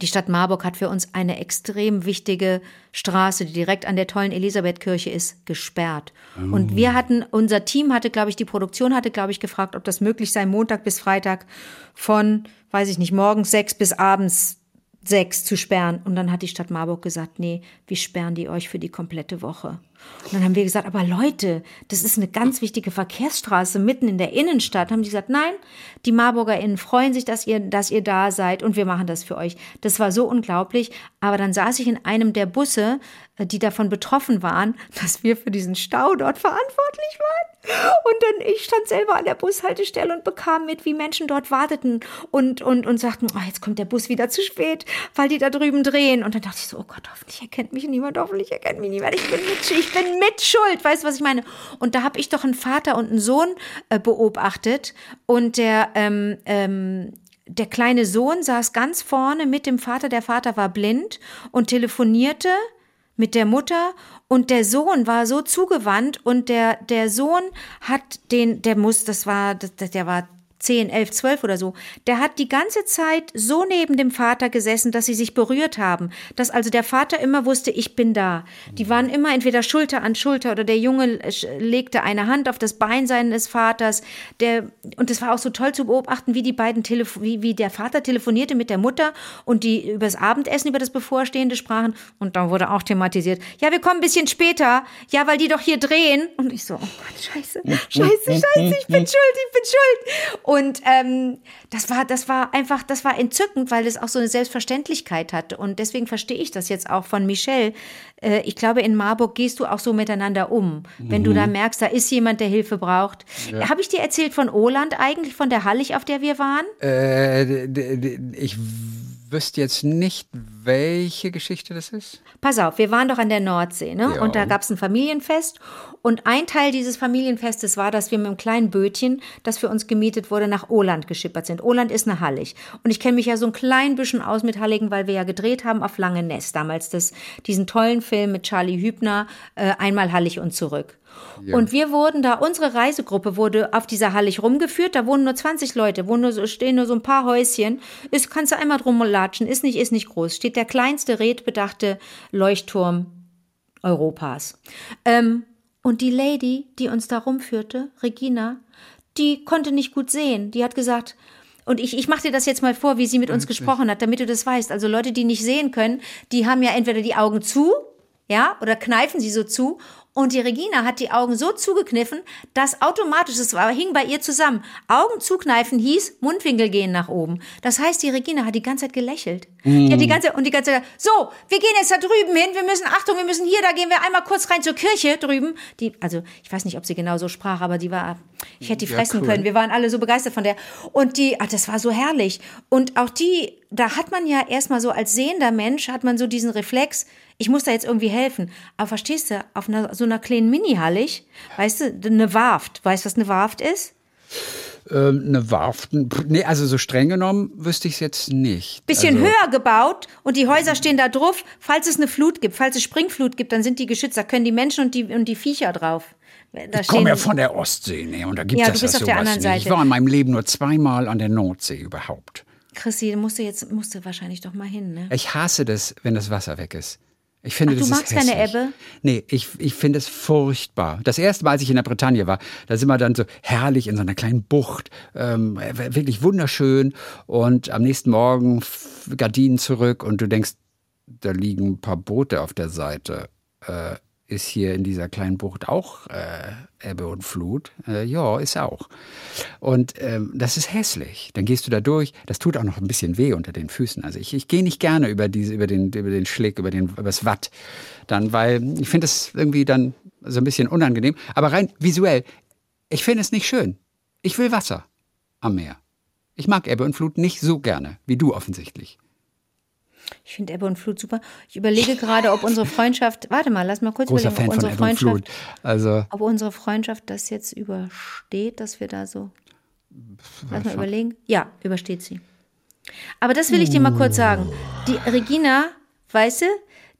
die Stadt Marburg hat für uns eine extrem wichtige Straße, die direkt an der tollen Elisabethkirche ist, gesperrt. Und wir hatten, unser Team hatte, glaube ich, die Produktion hatte, glaube ich, gefragt, ob das möglich sei, Montag bis Freitag von, weiß ich nicht, morgens sechs bis abends sechs zu sperren. Und dann hat die Stadt Marburg gesagt, nee, wir sperren die euch für die komplette Woche. Und dann haben wir gesagt, aber Leute, das ist eine ganz wichtige Verkehrsstraße mitten in der Innenstadt. Haben die gesagt, nein, die MarburgerInnen freuen sich, dass ihr, dass ihr da seid und wir machen das für euch. Das war so unglaublich. Aber dann saß ich in einem der Busse, äh, die davon betroffen waren, dass wir für diesen Stau dort verantwortlich waren. Und dann, ich stand selber an der Bushaltestelle und bekam mit, wie Menschen dort warteten und, und, und sagten, oh, jetzt kommt der Bus wieder zu spät, weil die da drüben drehen. Und dann dachte ich so, oh Gott, hoffentlich erkennt mich niemand, hoffentlich erkennt mich niemand. Ich bin mit, ich bin mit Schuld, weißt du, was ich meine? Und da habe ich doch einen Vater und einen Sohn äh, beobachtet und der, ähm, ähm, der kleine Sohn saß ganz vorne mit dem Vater. Der Vater war blind und telefonierte mit der Mutter und der Sohn war so zugewandt und der, der Sohn hat den, der muss, das war, das, der war 10, 11, 12 oder so, der hat die ganze Zeit so neben dem Vater gesessen, dass sie sich berührt haben. Dass also der Vater immer wusste, ich bin da. Die waren immer entweder Schulter an Schulter oder der Junge legte eine Hand auf das Bein seines Vaters. Der, und es war auch so toll zu beobachten, wie die beiden Telefo wie, wie der Vater telefonierte mit der Mutter und die übers Abendessen, über das Bevorstehende sprachen. Und dann wurde auch thematisiert, ja, wir kommen ein bisschen später. Ja, weil die doch hier drehen. Und ich so, oh Gott, scheiße, scheiße, scheiße, ich bin schuld, ich bin schuld. Und ähm, das war, das war einfach, das war entzückend, weil es auch so eine Selbstverständlichkeit hatte. Und deswegen verstehe ich das jetzt auch von Michelle. Äh, ich glaube, in Marburg gehst du auch so miteinander um. Wenn du da merkst, da ist jemand, der Hilfe braucht. Habe ich dir erzählt von Oland eigentlich, von der Hallig, auf der wir waren? Äh, ich wüsste jetzt nicht, welche Geschichte das ist. Pass auf, wir waren doch an der Nordsee, ne? Ja. Und da gab es ein Familienfest. Und ein Teil dieses Familienfestes war, dass wir mit einem kleinen Bötchen, das für uns gemietet wurde, nach Oland geschippert sind. Oland ist eine Hallig. Und ich kenne mich ja so ein klein bisschen aus mit Halligen, weil wir ja gedreht haben auf Langeness damals das, diesen tollen Film mit Charlie Hübner, äh, einmal Hallig und zurück. Und wir wurden da, unsere Reisegruppe wurde auf dieser Hallig rumgeführt, da wohnen nur 20 Leute, wohnen nur so, stehen nur so ein paar Häuschen. Ist, kannst du einmal drum latschen, ist nicht, ist nicht groß. Steht der kleinste redbedachte Leuchtturm Europas. Ähm, und die Lady, die uns da rumführte, Regina, die konnte nicht gut sehen. Die hat gesagt, und ich, ich mache dir das jetzt mal vor, wie sie mit uns gesprochen hat, damit du das weißt. Also Leute, die nicht sehen können, die haben ja entweder die Augen zu, ja, oder kneifen sie so zu. Und die Regina hat die Augen so zugekniffen, dass automatisch, das war, hing bei ihr zusammen. Augen zukneifen hieß, Mundwinkel gehen nach oben. Das heißt, die Regina hat die ganze Zeit gelächelt. Die hat die ganze, und die ganze Zeit, so, wir gehen jetzt da drüben hin, wir müssen, Achtung, wir müssen hier, da gehen wir einmal kurz rein zur Kirche drüben. Die, also, ich weiß nicht, ob sie genau so sprach, aber die war, ich hätte die Ja, fressen cool. können. Wir waren alle so begeistert von der. Und die, ach, das war so herrlich. Und auch die, da hat man ja erstmal so als sehender Mensch, hat man so diesen Reflex, Ich muss da jetzt irgendwie helfen. Aber verstehst du, auf einer, so einer kleinen Mini-Hallig, weißt du, eine Warft. Weißt du, was eine Warft ist? Ähm, eine Warft, nee, also so streng genommen wüsste ich es jetzt nicht. Bisschen also, höher gebaut und die Häuser stehen da drauf. Falls es eine Flut gibt, falls es Springflut gibt, dann sind die geschützt. Da können die Menschen und die, und die Viecher drauf. Da Ich komme ja von der Ostsee, nee, und da gibt Ja, es das der sowas nicht. Ich Seite. war in meinem Leben nur zweimal an der Nordsee überhaupt. Chrissy, musst du jetzt musst du wahrscheinlich doch mal hin, ne? Ich hasse das, wenn das Wasser weg ist. Ich finde, Ach, das du magst keine. Ebbe? Nee, ich, ich finde es furchtbar. Das erste Mal, als ich in der Bretagne war, da sind wir dann so herrlich in so einer kleinen Bucht, ähm, wirklich wunderschön. Und am nächsten Morgen Gardinen zurück und du denkst, da liegen ein paar Boote auf der Seite. Äh, ist hier in dieser kleinen Bucht auch äh, Ebbe und Flut? Äh, ja, ist auch. Und ähm, das ist hässlich. Dann gehst du da durch. Das tut auch noch ein bisschen weh unter den Füßen. Also ich, ich gehe nicht gerne über diese, über den, über den Schlick, über den, über das Watt, dann, weil ich finde es irgendwie dann so ein bisschen unangenehm. Aber rein visuell, ich finde es nicht schön. Ich will Wasser am Meer. Ich mag Ebbe und Flut nicht so gerne wie du offensichtlich. Ich finde Ebbe und Flut super. Ich überlege gerade, ob unsere Freundschaft, warte mal, lass mal kurz Großer überlegen, ob unsere Freundschaft. Also ob unsere Freundschaft das jetzt übersteht, dass wir da so. Lass mal überlegen. Ja, übersteht sie. Aber das will ich dir mal kurz sagen. Die Regina, weißt du,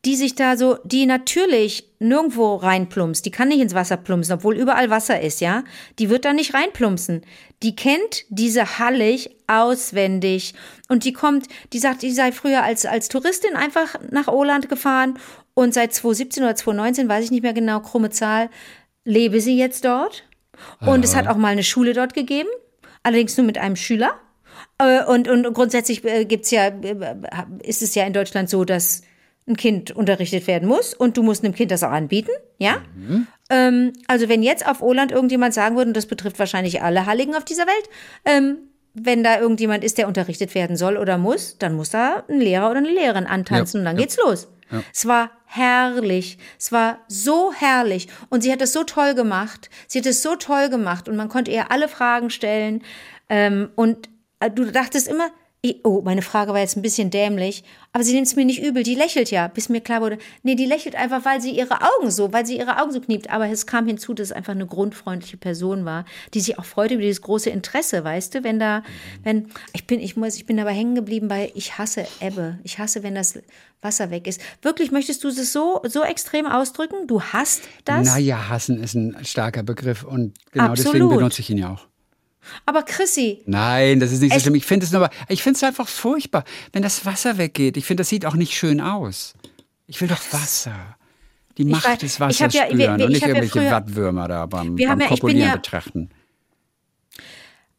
die sich da so, die natürlich nirgendwo reinplumpst, die kann nicht ins Wasser plumpsen, obwohl überall Wasser ist, ja. Die wird da nicht reinplumpsen. Die kennt diese Hallig auswendig und die kommt, die sagt, die sei früher als, als Touristin einfach nach Oland gefahren und seit 2017 oder 2019, weiß ich nicht mehr genau, krumme Zahl, lebe sie jetzt dort. Und es hat auch mal eine Schule dort gegeben, allerdings nur mit einem Schüler. Äh, Und, und grundsätzlich äh, gibt's ja, äh, ist es ja in Deutschland so, dass ein Kind unterrichtet werden muss und du musst einem Kind das auch anbieten, ja? Ähm, also wenn jetzt auf Oland irgendjemand sagen würde, und das betrifft wahrscheinlich alle Halligen auf dieser Welt, ähm, wenn da irgendjemand ist, der unterrichtet werden soll oder muss, dann muss da ein Lehrer oder eine Lehrerin antanzen Ja, und dann ja. geht's los. Es war herrlich. Es war so herrlich. Und sie hat es so toll gemacht. Sie hat es so toll gemacht und man konnte ihr alle Fragen stellen. Ähm, und äh, du dachtest immer, oh, meine Frage war jetzt ein bisschen dämlich, aber sie nimmt es mir nicht übel. Die lächelt ja, bis mir klar wurde, nee, die lächelt einfach, weil sie ihre Augen so, weil sie ihre Augen so kniept. Aber es kam hinzu, dass es einfach eine grundfreundliche Person war, die sich auch freute über dieses große Interesse, weißt du, wenn da, wenn, ich bin, ich muss, ich bin aber hängen geblieben bei, ich hasse Ebbe. Ich hasse, wenn das Wasser weg ist. Wirklich, möchtest du es so, so extrem ausdrücken? Du hasst das? Naja, hassen ist ein starker Begriff und genau deswegen Absolut. benutze ich ihn ja auch. Aber Chrissy, Nein, das ist nicht so schlimm. Ich finde es nur, aber ich finde es einfach furchtbar, wenn das Wasser weggeht. Ich finde, das sieht auch nicht schön aus. Ich will doch Wasser. Die Macht weiß- des Wassers ja- wir- spüren wir- und ich nicht ja irgendwelche früher- Wattwürmer da beim, Wir beim ja- Kopulieren ja- betrachten.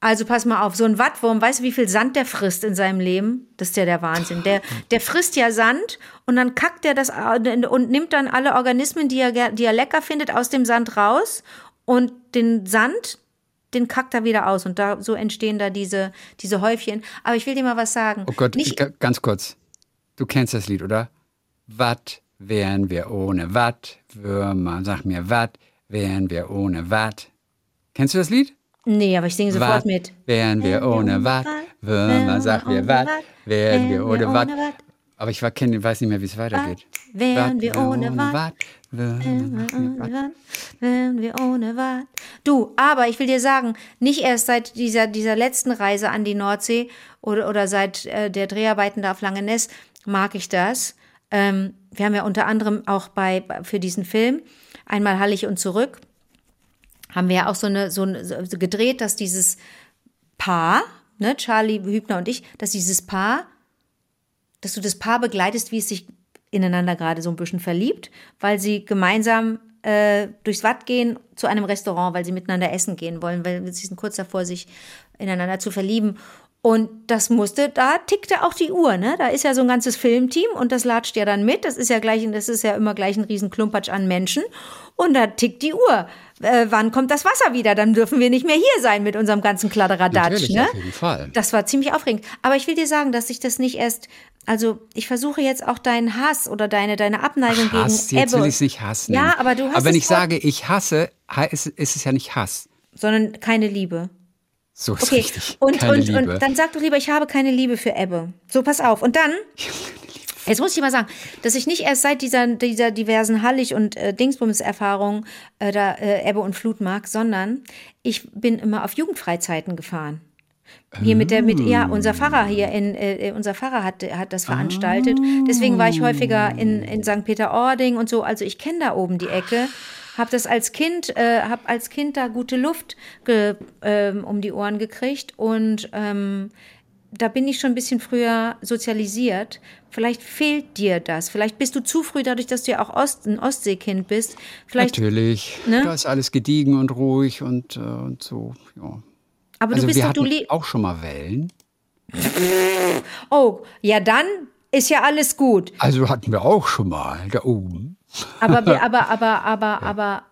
Also pass mal auf, so ein Wattwurm, weißt du, wie viel Sand der frisst in seinem Leben? Das ist ja der Wahnsinn. Der, der frisst ja Sand und dann kackt er das und nimmt dann alle Organismen, die er, die er lecker findet, aus dem Sand raus und den Sand, den kackt er wieder aus und da so entstehen da diese, diese Häufchen. Aber ich will dir mal was sagen. Oh Gott, Nicht, ga- ganz kurz. Du kennst das Lied, oder? Watt wären wir ohne Wattwürmer? Sag mir, Watt wären wir ohne Watt? Kennst du das Lied? nee, aber ich singe sofort Watt mit. wären wir ohne Wattwürmer? Sag mir, Watt wären wir ohne Watt? Aber ich war, kenn, weiß nicht mehr, wie es weitergeht. wären wir ohne Watt? Wären wir ohne Watt. Du, aber ich will dir sagen, nicht erst seit dieser, dieser letzten Reise an die Nordsee oder, oder seit äh, der Dreharbeiten da auf Langeness mag ich das. Ähm, wir haben ja unter anderem auch bei- für diesen Film einmal Hallig und zurück haben wir ja auch so eine so, eine, so gedreht, dass dieses Paar, ne, Charlie Hübner und ich, dass dieses Paar dass du das Paar begleitest, wie es sich ineinander gerade so ein bisschen verliebt, weil sie gemeinsam äh, durchs Watt gehen zu einem Restaurant, weil sie miteinander essen gehen wollen, weil sie sind kurz davor, sich ineinander zu verlieben. Und das musste, da tickte auch die Uhr, ne? Da ist ja so ein ganzes Filmteam und das latscht ja dann mit. Das ist ja gleich, das ist ja immer gleich ein riesen Klumpatsch an Menschen. Und da tickt die Uhr. Äh, wann kommt das Wasser wieder? Dann dürfen wir nicht mehr hier sein mit unserem ganzen Kladderadatsch, Natürlich, ne? auf jeden Fall. Das war ziemlich aufregend. Aber ich will dir sagen, dass ich das nicht erst, also ich versuche jetzt auch deinen Hass oder deine, deine Abneigung Hass, gegen jetzt Ebbe, will ich es nicht hassen. Ja, aber du hast Aber wenn ich sage, ich hasse, ist, ist es ja nicht Hass. sondern keine Liebe. So ist Okay, richtig. und, Keine und, Liebe. und dann sag doch lieber, ich habe keine Liebe für Ebbe. So, pass auf. Und dann, Jetzt muss ich mal sagen, dass ich nicht erst seit dieser, dieser diversen Hallig- und äh, Dingsbums-Erfahrung äh, da äh, Ebbe und Flut mag, sondern ich bin immer auf Jugendfreizeiten gefahren. Hier mit der, mit, ja, unser Pfarrer hier in, äh, unser Pfarrer hat, hat das veranstaltet. Deswegen war ich häufiger in, in St. Peter-Ording und so. Also ich kenne da oben die Ecke. Hab das als Kind, äh, hab als Kind da gute Luft ge, ähm, um die Ohren gekriegt und ähm, da bin ich schon ein bisschen früher sozialisiert. Vielleicht fehlt dir das. Vielleicht bist du zu früh, dadurch, dass du ja auch Ost, ein Ostseekind bist. Vielleicht, Natürlich. Ne? Da ist alles gediegen und ruhig und, äh, und so. Ja. aber Also du bist wir doch, du auch schon mal Wellen. Oh, ja, dann ist ja alles gut. Also hatten wir auch schon mal da oben. Aber wir, aber, aber, aber, aber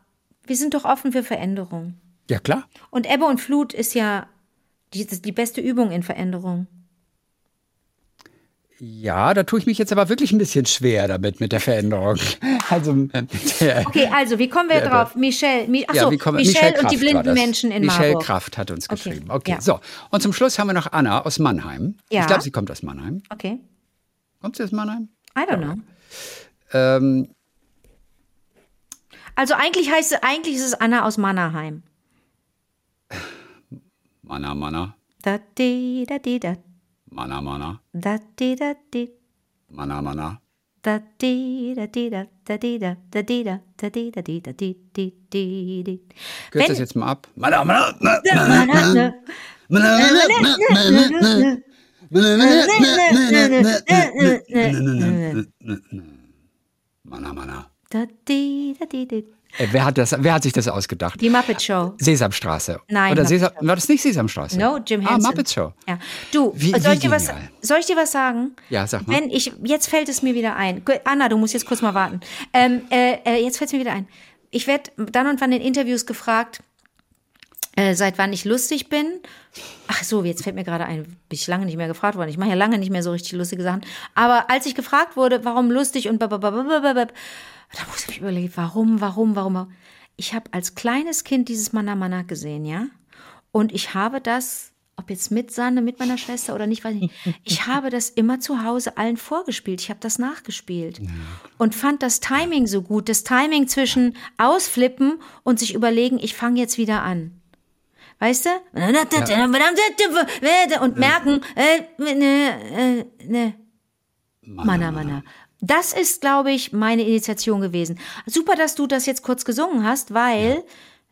wir sind doch offen für Veränderung. Ja klar. Und Ebbe und Flut ist ja die, die beste Übung in Veränderung. Ja, da tue ich mich jetzt aber wirklich ein bisschen schwer damit mit der Veränderung. Also der, Okay, also, wie kommen wir Ja, drauf? Michelle, Mi, achso, ja, Michelle, Michelle und die blinden. Menschen in Michelle Marburg. Kraft hat uns Okay, geschrieben. Okay, ja. so. Und zum Schluss haben wir noch Anna aus Mannheim. Ja. Ich glaube, sie kommt aus Mannheim. Okay, Kommt sie aus Mannheim? I don't know. Ähm, Also eigentlich heißt es, eigentlich ist es Anna aus Mannerheim. Manna, Manna, Da di da di da Manna, Manna, da di da di Manna, Manna. da di da di da da di da da di da da di da di da di di di di. Kürzt das jetzt mal ab. Manna, Manna, Manna, Manna, Manna. Da di da di di. Äh, wer, hat das, wer hat sich das ausgedacht? Die Muppet Show. Sesamstraße. Nein, Oder Sesam, war das nicht Sesamstraße? No, Jim Ah, Henson. Muppet Show. Ja. Du, Wie- soll, wie ich dir was, soll ich dir was sagen? Ja, sag mal. Wenn ich, jetzt fällt es mir wieder ein. Anna, du musst jetzt kurz mal warten. Ähm, äh, äh, jetzt fällt es mir wieder ein. Ich werde dann und wann in Interviews gefragt, äh, seit wann ich lustig bin. Ach so, jetzt fällt mir gerade ein, bin ich lange nicht mehr gefragt worden. Ich mache ja lange nicht mehr so richtig lustige Sachen. Aber als ich gefragt wurde, warum lustig und babababababab, da muss ich mich überlegen, warum, warum, warum. Ich habe als kleines Kind dieses Mana Mana gesehen, ja? Und ich habe das, ob jetzt mit Sanne, mit meiner Schwester oder nicht, weiß ich nicht, ich habe das immer zu Hause allen vorgespielt. Ich habe das nachgespielt und fand das Timing so gut. Das Timing zwischen ausflippen und sich überlegen, ich fange jetzt wieder an. Weißt du? Und merken, äh, ne, äh, ne. Mana, Mana. Das ist, glaube ich, meine Initiation gewesen. Super, dass du das jetzt kurz gesungen hast, weil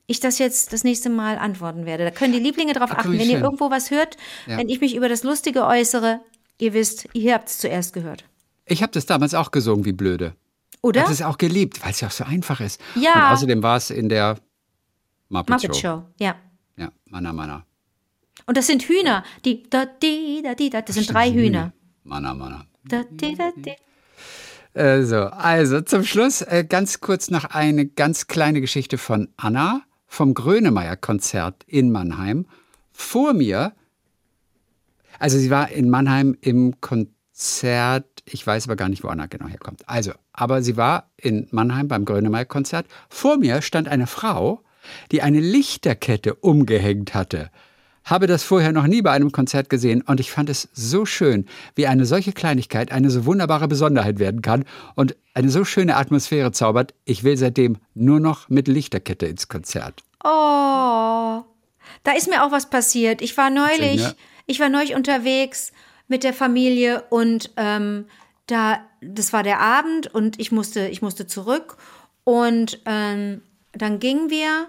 ich das jetzt das nächste Mal antworten werde. Da können die Lieblinge drauf Ah, achten. Wenn ihr schön. irgendwo was hört, Ja. wenn ich mich über das Lustige äußere, ihr wisst, ihr habt es zuerst gehört. Ich habe das damals auch gesungen, wie blöde. Oder? Habe es auch geliebt, weil es ja auch so einfach ist. Ja. Und außerdem war es in der Muppet, Muppet Show. Show. Ja. Ja, Manna, Manna. Und das sind Hühner. Die, da, di, da, di, da. Das sind drei Hühner. Manna, Manna. Da, di, da, di. Äh, so, also zum Schluss äh, ganz kurz noch eine ganz kleine Geschichte von Anna vom Grönemeyer-Konzert in Mannheim. Vor mir, also sie war in Mannheim im Konzert, ich weiß aber gar nicht, wo Anna genau herkommt. Also, aber sie war in Mannheim beim Grönemeyer-Konzert. Vor mir stand eine Frau, die eine Lichterkette umgehängt hatte. Habe das vorher noch nie bei einem Konzert gesehen und ich fand es so schön, wie eine solche Kleinigkeit eine so wunderbare Besonderheit werden kann und eine so schöne Atmosphäre zaubert. Ich will seitdem nur noch mit Lichterkette ins Konzert. Oh, da ist mir auch was passiert. Ich war neulich, ne? ich war neulich unterwegs mit der Familie und ähm, da, das war der Abend und ich musste, ich musste zurück und ähm, dann gingen wir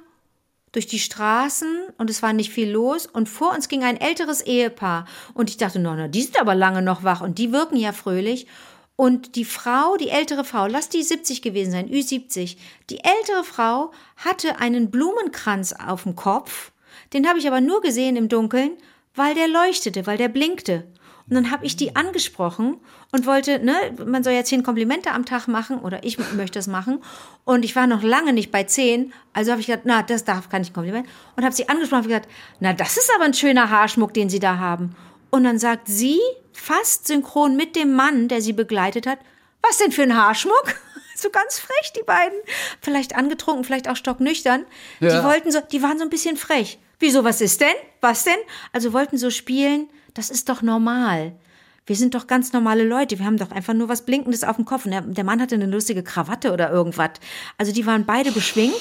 durch die Straßen und es war nicht viel los. Und vor uns ging ein älteres Ehepaar. Und ich dachte, no, no, die sind aber lange noch wach und die wirken ja fröhlich. Und die Frau, die ältere Frau, lass die 70 gewesen sein, Ü70, die ältere Frau hatte einen Blumenkranz auf dem Kopf, den habe ich aber nur gesehen im Dunkeln, weil der leuchtete, weil der blinkte. Und dann habe ich die angesprochen und wollte, ne, man soll ja zehn Komplimente am Tag machen oder ich möchte es machen. Und ich war noch lange nicht bei zehn, also habe ich gesagt, na, das darf kann ich Kompliment. Und habe sie angesprochen und gesagt, na, das ist aber ein schöner Haarschmuck, den Sie da haben. Und dann sagt sie, fast synchron mit dem Mann, der sie begleitet hat, was denn für ein Haarschmuck? So ganz frech, die beiden. Vielleicht angetrunken, vielleicht auch stocknüchtern. Die Ja. wollten so, die waren so ein bisschen frech. Wieso, was ist denn? Was denn? Also wollten so spielen, das ist doch normal. wir sind doch ganz normale Leute, wir haben doch einfach nur was Blinkendes auf dem Kopf. Und der, der Mann hatte eine lustige Krawatte oder irgendwas. Also die waren beide beschwingt,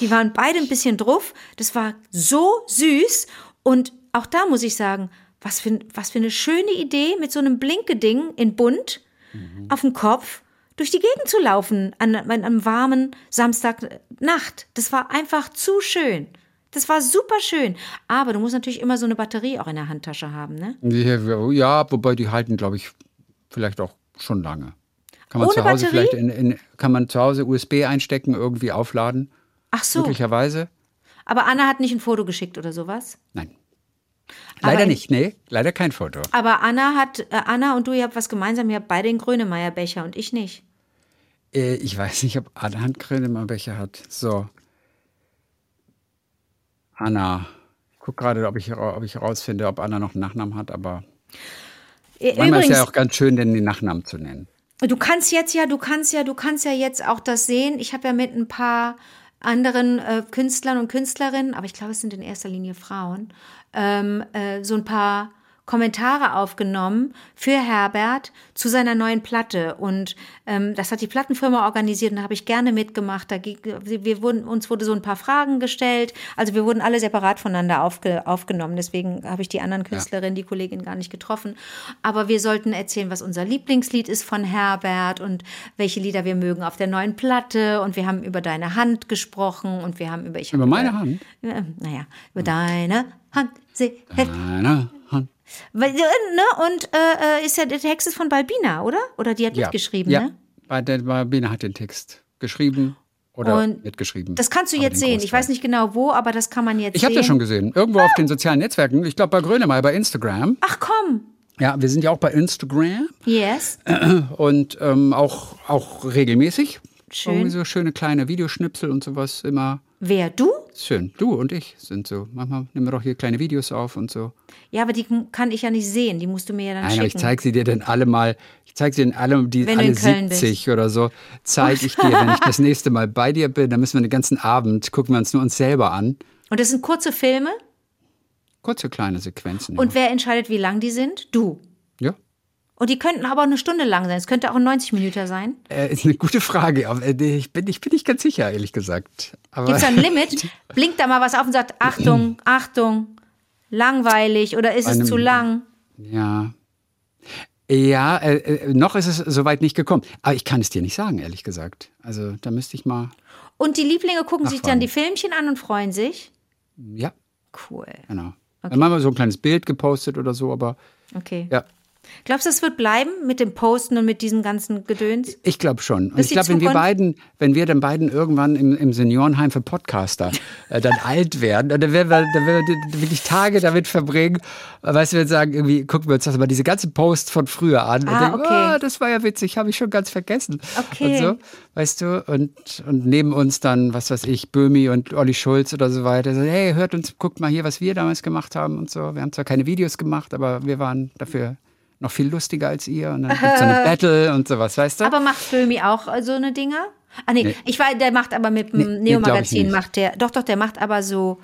die waren beide ein bisschen druff. Das war so süß. Und auch da muss ich sagen, was für, was für eine schöne Idee, mit so einem Blinke-Ding in bunt auf dem Kopf durch die Gegend zu laufen an, an einem warmen Samstagnacht. Das war einfach zu schön. Das war super schön. Aber du musst natürlich immer so eine Batterie auch in der Handtasche haben, ne? Ja, wobei die halten, glaube ich, vielleicht auch schon lange. Kann man Ohne zu Hause Batterie? vielleicht in, in, kann man zu Hause USB einstecken, irgendwie aufladen? Ach so. Möglicherweise? Aber Anna hat nicht ein Foto geschickt oder sowas. Nein. Leider in- nicht, nee, leider kein Foto. Aber Anna hat, äh, Anna und du, ihr habt was gemeinsam. Ihr habt beide den Grönemeyer-Becher und ich nicht. Äh, ich weiß nicht, ob Anna Handcreme mal welche hat. So. Anna. Ich gucke gerade, ob ich, ob ich herausfinde, ob Anna noch einen Nachnamen hat, aber Äh, manchmal ist Übrigens, ja auch ganz schön, den Nachnamen zu nennen. Du kannst jetzt ja, du kannst ja, du kannst ja jetzt auch das sehen. Ich habe ja mit ein paar anderen äh, Künstlern und Künstlerinnen, aber ich glaube, es sind in erster Linie Frauen, ähm, äh, so ein paar Kommentare aufgenommen für Herbert zu seiner neuen Platte. Und ähm, das hat die Plattenfirma organisiert und da habe ich gerne mitgemacht. Da, ging- wir wurden, uns wurde so ein paar Fragen gestellt. Also wir wurden alle separat voneinander aufge, aufgenommen. Deswegen habe ich die anderen Künstlerinnen, die Kollegin gar nicht getroffen. Aber wir sollten erzählen, was unser Lieblingslied ist von Herbert und welche Lieder wir mögen auf der neuen Platte. Und wir haben über deine Hand gesprochen und wir haben über ich Über meine Hand? äh, naja, über deine Hand. Sie, Meine Hand. Weil, äh, ne? Und äh, äh, ist ja der Text ist von Balbina, oder? Oder die hat mitgeschrieben, ja. ne? Der Barbina hat den Text geschrieben oder Und mitgeschrieben. Das kannst du jetzt sehen. Ich Großteil. weiß nicht genau wo, aber das kann man jetzt Ich habe sehen. das schon gesehen. Irgendwo auf den sozialen Netzwerken. Ich glaube bei Grönemeyer, bei Instagram. Ach komm. Ja, wir sind ja auch bei Instagram Yes. und ähm, auch, auch regelmäßig. Schön. Irgendwie so schöne kleine Videoschnipsel und sowas immer. Wer du? Schön. Du und ich sind so. Manchmal nehmen wir doch hier kleine Videos auf und so. Ja, aber die kann ich ja nicht sehen. Die musst du mir ja dann Nein, aber ich schicken. zeige sie dir dann alle mal. Ich zeige sie dann alle, die Wenn alle in Köln 70 oder so. Zeige ich dir, wenn ich das nächste Mal bei dir bin. Dann müssen wir den ganzen Abend gucken wir uns nur uns selber an. Und das sind kurze Filme. Kurze kleine Sequenzen. Und wer entscheidet, wie lang die sind? Du. ja. Und die könnten aber auch eine Stunde lang sein. Es könnte auch ein 90 Minuten sein. Äh, ist eine gute Frage. Äh, ich, bin, ich bin nicht ganz sicher, ehrlich gesagt. Gibt es ein Limit? Blinkt da mal was auf und sagt, Achtung, Achtung, langweilig oder ist es Einem- zu lang? Ja. Ja, äh, äh, noch ist es soweit nicht gekommen. Aber ich kann es dir nicht sagen, ehrlich gesagt. Also da müsste ich mal. Und die Lieblinge gucken sich dann die Filmchen an und freuen sich? Ja, Cool. genau. Dann machen wir so ein kleines Bild gepostet oder so, aber Okay. ja. Glaubst du, das wird bleiben mit dem Posten und mit diesem ganzen Gedöns? Ich glaube schon. Und Bis ich glaube, wenn wir beiden, wenn wir dann beiden irgendwann im, im Seniorenheim für Podcaster äh, dann alt werden, dann werden wir, dann werden wir wirklich Tage damit verbringen, äh, weißt du, wir sagen, irgendwie gucken wir uns das mal diese ganzen Posts von früher an Ah, und denken, okay. oh, das war ja witzig, habe ich schon ganz vergessen. Okay. Und so, weißt du, und, und neben uns dann, was weiß ich, Böhmi und Olli Schulz oder so weiter, so, hey, hört uns, guckt mal hier, was wir damals gemacht haben und so. Wir haben zwar keine Videos gemacht, aber wir waren dafür noch viel lustiger als ihr und dann gibt's so eine Battle und sowas, weißt du? Aber macht Filmi auch äh, so eine Dinger? Ah nee, ich weiß, der macht aber mit dem Nee, nee, ich Neo-Magazin, macht der, doch, doch, der macht aber so,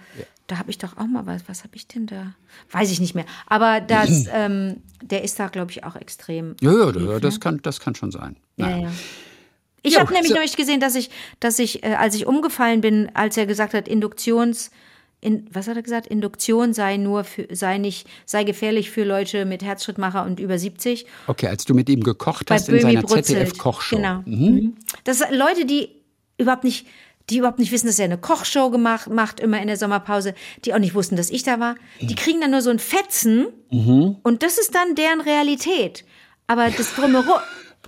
da habe ich doch auch mal was, was habe ich denn da? Weiß ich nicht mehr. Aber das, ähm, der ist da, glaube ich, auch extrem. Ja, ja, ja das, kann, das kann schon sein. Ja, Naja. ja. Ich Jo, habe nämlich so- neulich gesehen, dass ich, dass ich, äh, als ich umgefallen bin, als er gesagt hat, Induktions, in, was hat er gesagt? Induktion sei nur für, sei nicht, sei gefährlich für Leute mit Herzschrittmacher und über 70. Okay, als du mit ihm gekocht Bei hast in Böhmi seiner. ZDF-Kochshow. Genau. Mhm. Das sind Leute, die überhaupt nicht, die überhaupt nicht wissen, dass er eine Kochshow gemacht macht, immer in der Sommerpause, die auch nicht wussten, dass ich da war. Die kriegen dann nur so ein Fetzen und das ist dann deren Realität. Aber das drumherum,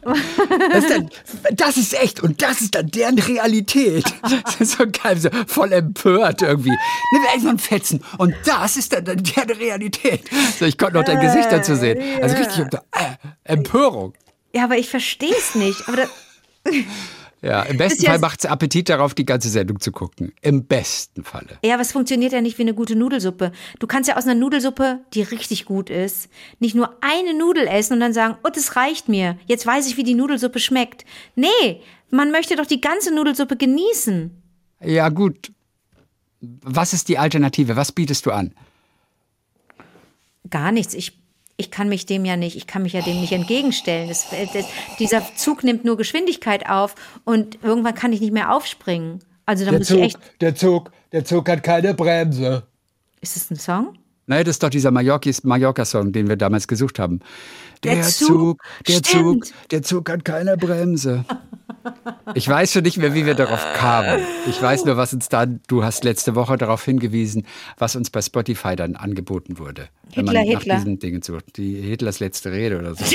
Das, ist dann, das ist echt und das ist dann deren Realität. Das ist so geil, so voll empört irgendwie. Nimm erstmal einen Fetzen und das ist dann, deren Realität. So, ich konnte noch dein Gesicht dazu sehen. Also richtig äh, Empörung. ja, aber ich verstehe es nicht. Aber Ja, im besten Fall macht es Appetit darauf, die ganze Sendung zu gucken. Im besten Falle. Ja, aber es funktioniert ja nicht wie eine gute Nudelsuppe. Du kannst ja aus einer Nudelsuppe, die richtig gut ist, nicht nur eine Nudel essen und dann sagen, oh, das reicht mir. Jetzt weiß ich, wie die Nudelsuppe schmeckt. Nee, man möchte doch die ganze Nudelsuppe genießen. Ja, gut. Was ist die Alternative? Was bietest du an? Gar nichts. Ich, ich kann mich dem ja nicht, ich kann mich ja dem nicht entgegenstellen. Das, das, dieser Zug nimmt nur Geschwindigkeit auf und irgendwann kann ich nicht mehr aufspringen. Also da Der muss Zug, ich echt. der Zug, der Zug hat keine Bremse. Ist das ein Song? Nein, das ist doch dieser Mallorca-Song, den wir damals gesucht haben. Der Der, Zug, Zug, der stimmt. Zug, der Zug hat keine Bremse. Ich weiß schon nicht mehr, wie wir darauf kamen. Ich weiß nur, was uns da, du hast letzte Woche darauf hingewiesen, was uns bei Spotify dann angeboten wurde. wenn man Hitler, nach Hitler. diesen Dingen sucht. Die Hitlers letzte Rede oder so.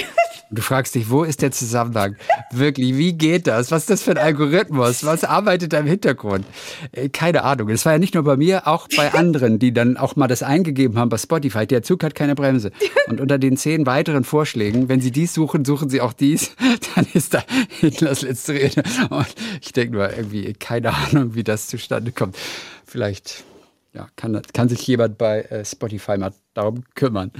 Du fragst dich, wo ist der Zusammenhang? Wirklich, wie geht das? Was ist das für ein Algorithmus? Was arbeitet da im Hintergrund? Äh, Keine Ahnung. Das war ja nicht nur bei mir, auch bei anderen, die dann auch mal das eingegeben haben bei Spotify. Der Zug hat keine Bremse. Und unter den zehn weiteren Vorschlägen, wenn Sie dies suchen, suchen Sie auch dies, dann ist da Hitlers letzte Rede. Und ich denke nur irgendwie, keine Ahnung, wie das zustande kommt. Vielleicht ja, kann, kann sich jemand bei äh, Spotify mal darum kümmern.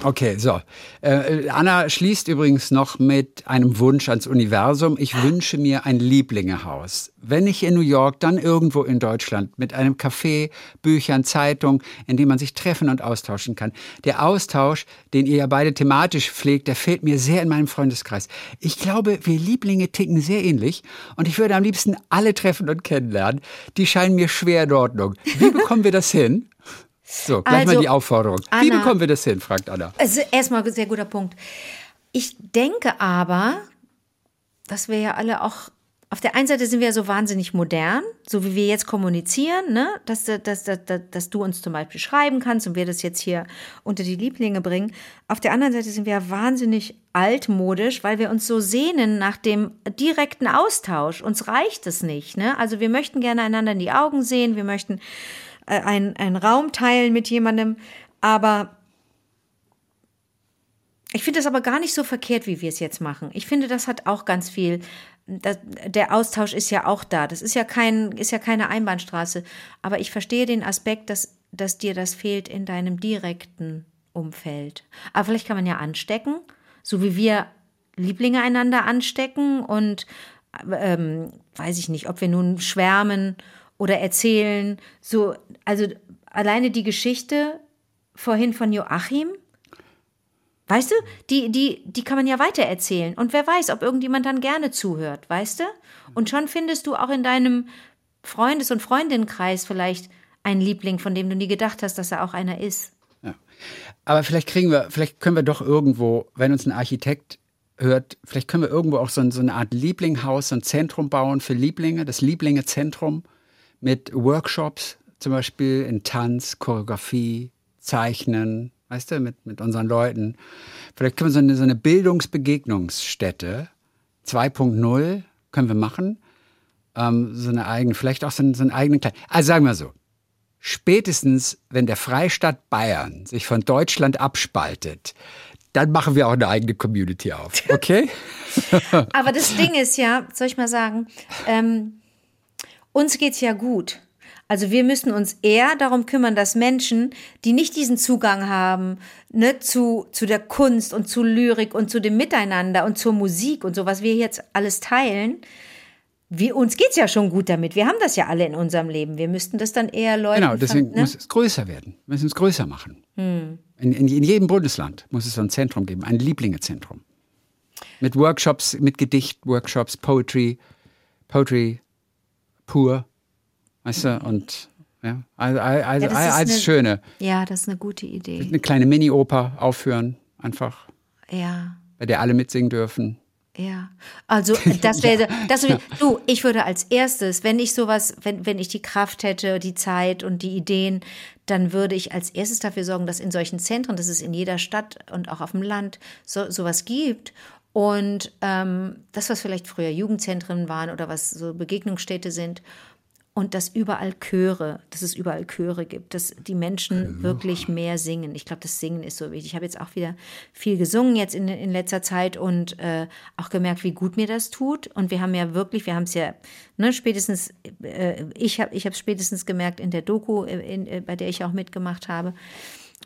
Okay, so. Äh, Anna schließt übrigens noch mit einem Wunsch ans Universum. Ich wünsche mir ein Lieblingehaus. Wenn nicht in New York, dann irgendwo in Deutschland mit einem Café, Büchern, Zeitung, in dem man sich treffen und austauschen kann. Der Austausch, den ihr ja beide thematisch pflegt, der fehlt mir sehr in meinem Freundeskreis. Ich glaube, wir Lieblinge ticken sehr ähnlich und ich würde am liebsten alle treffen und kennenlernen. Die scheinen mir schwer in Ordnung. Wie bekommen wir das hin? So, gleich Also, mal die Aufforderung. Wie Anna- bekommen wir das hin, fragt Anna. Also erstmal ein sehr guter Punkt. Ich denke aber, dass wir ja alle auch auf der einen Seite sind wir ja so wahnsinnig modern, so wie wir jetzt kommunizieren, ne? dass, dass, dass, dass, dass du uns zum Beispiel schreiben kannst und wir das jetzt hier unter die Lieblinge bringen. Auf der anderen Seite sind wir ja wahnsinnig altmodisch, weil wir uns so sehnen nach dem direkten Austausch. Uns reicht es nicht. Ne? Also wir möchten gerne einander in die Augen sehen, wir möchten äh, einen, einen Raum teilen mit jemandem, aber ich finde das aber gar nicht so verkehrt, wie wir es jetzt machen. Ich finde, das hat auch ganz viel. Das, der Austausch ist ja auch da. Das ist ja kein, ist ja keine Einbahnstraße. Aber ich verstehe den Aspekt, dass, dass dir das fehlt in deinem direkten Umfeld. Aber vielleicht kann man ja anstecken, so wie wir Lieblinge einander anstecken und ähm, weiß ich nicht, ob wir nun schwärmen oder erzählen. So, also alleine die Geschichte vorhin von Joachim, Weißt du, die, die, die kann man ja weitererzählen. Und wer weiß, ob irgendjemand dann gerne zuhört, weißt du? Und schon findest du auch in deinem Freundes- und Freundinnenkreis vielleicht einen Liebling, von dem du nie gedacht hast, dass er auch einer ist. Aber vielleicht kriegen wir, vielleicht können wir doch irgendwo, wenn uns ein Architekt hört, vielleicht können wir irgendwo auch so, so eine Art Lieblinghaus, so ein Zentrum bauen für Lieblinge, das Lieblinge-Zentrum mit Workshops, zum Beispiel in Tanz, Choreografie, Zeichnen, weißt du, mit, mit unseren Leuten. Vielleicht können wir so eine, so eine Bildungsbegegnungsstätte 2.0 können wir machen. Ähm, so eine eigene, vielleicht auch so einen, so einen eigenen kleinen. Also sagen wir so, spätestens, wenn der Freistaat Bayern sich von Deutschland abspaltet, dann machen wir auch eine eigene Community auf. Okay? Aber das Ding ist ja, soll ich mal sagen, ähm, uns geht's ja gut. Also wir müssen uns eher darum kümmern, dass Menschen, die nicht diesen Zugang haben ne, zu, zu der Kunst und zu Lyrik und zu dem Miteinander und zur Musik und so, was wir jetzt alles teilen, wir, uns geht's ja schon gut damit. Wir haben das ja alle in unserem Leben. Wir müssten das dann eher Leuten... Genau, deswegen ver- ne? muss es größer werden. Wir müssen es größer machen. In, in, in jedem Bundesland muss es so ein Zentrum geben, ein Lieblingezentrum. Mit Workshops, mit Gedicht-Workshops, Poetry, Poetry pur, weißt du, und ja, also, also, Ja, alles eine- Schöne. Ja, das ist eine gute Idee. Eine kleine Mini-Oper aufführen, einfach, Ja. bei der alle mitsingen dürfen. Ja, also das wäre, das wär, du, ich würde als erstes, wenn ich sowas, wenn, wenn ich die Kraft hätte, die Zeit und die Ideen, dann würde ich als erstes dafür sorgen, dass in solchen Zentren, dass es in jeder Stadt und auch auf dem Land so, sowas gibt. Und ähm, das, was vielleicht früher Jugendzentren waren oder was so Begegnungsstätte sind, und dass überall Chöre, dass es überall Chöre gibt, dass die Menschen wirklich mehr singen. Ich glaube, das Singen ist so wichtig. Ich habe jetzt auch wieder viel gesungen jetzt in, in letzter Zeit und äh, auch gemerkt, wie gut mir das tut. Und wir haben ja wirklich, wir haben es ja ne, spätestens, äh, ich habe ich es spätestens gemerkt in der Doku, äh, in, äh, bei der ich auch mitgemacht habe,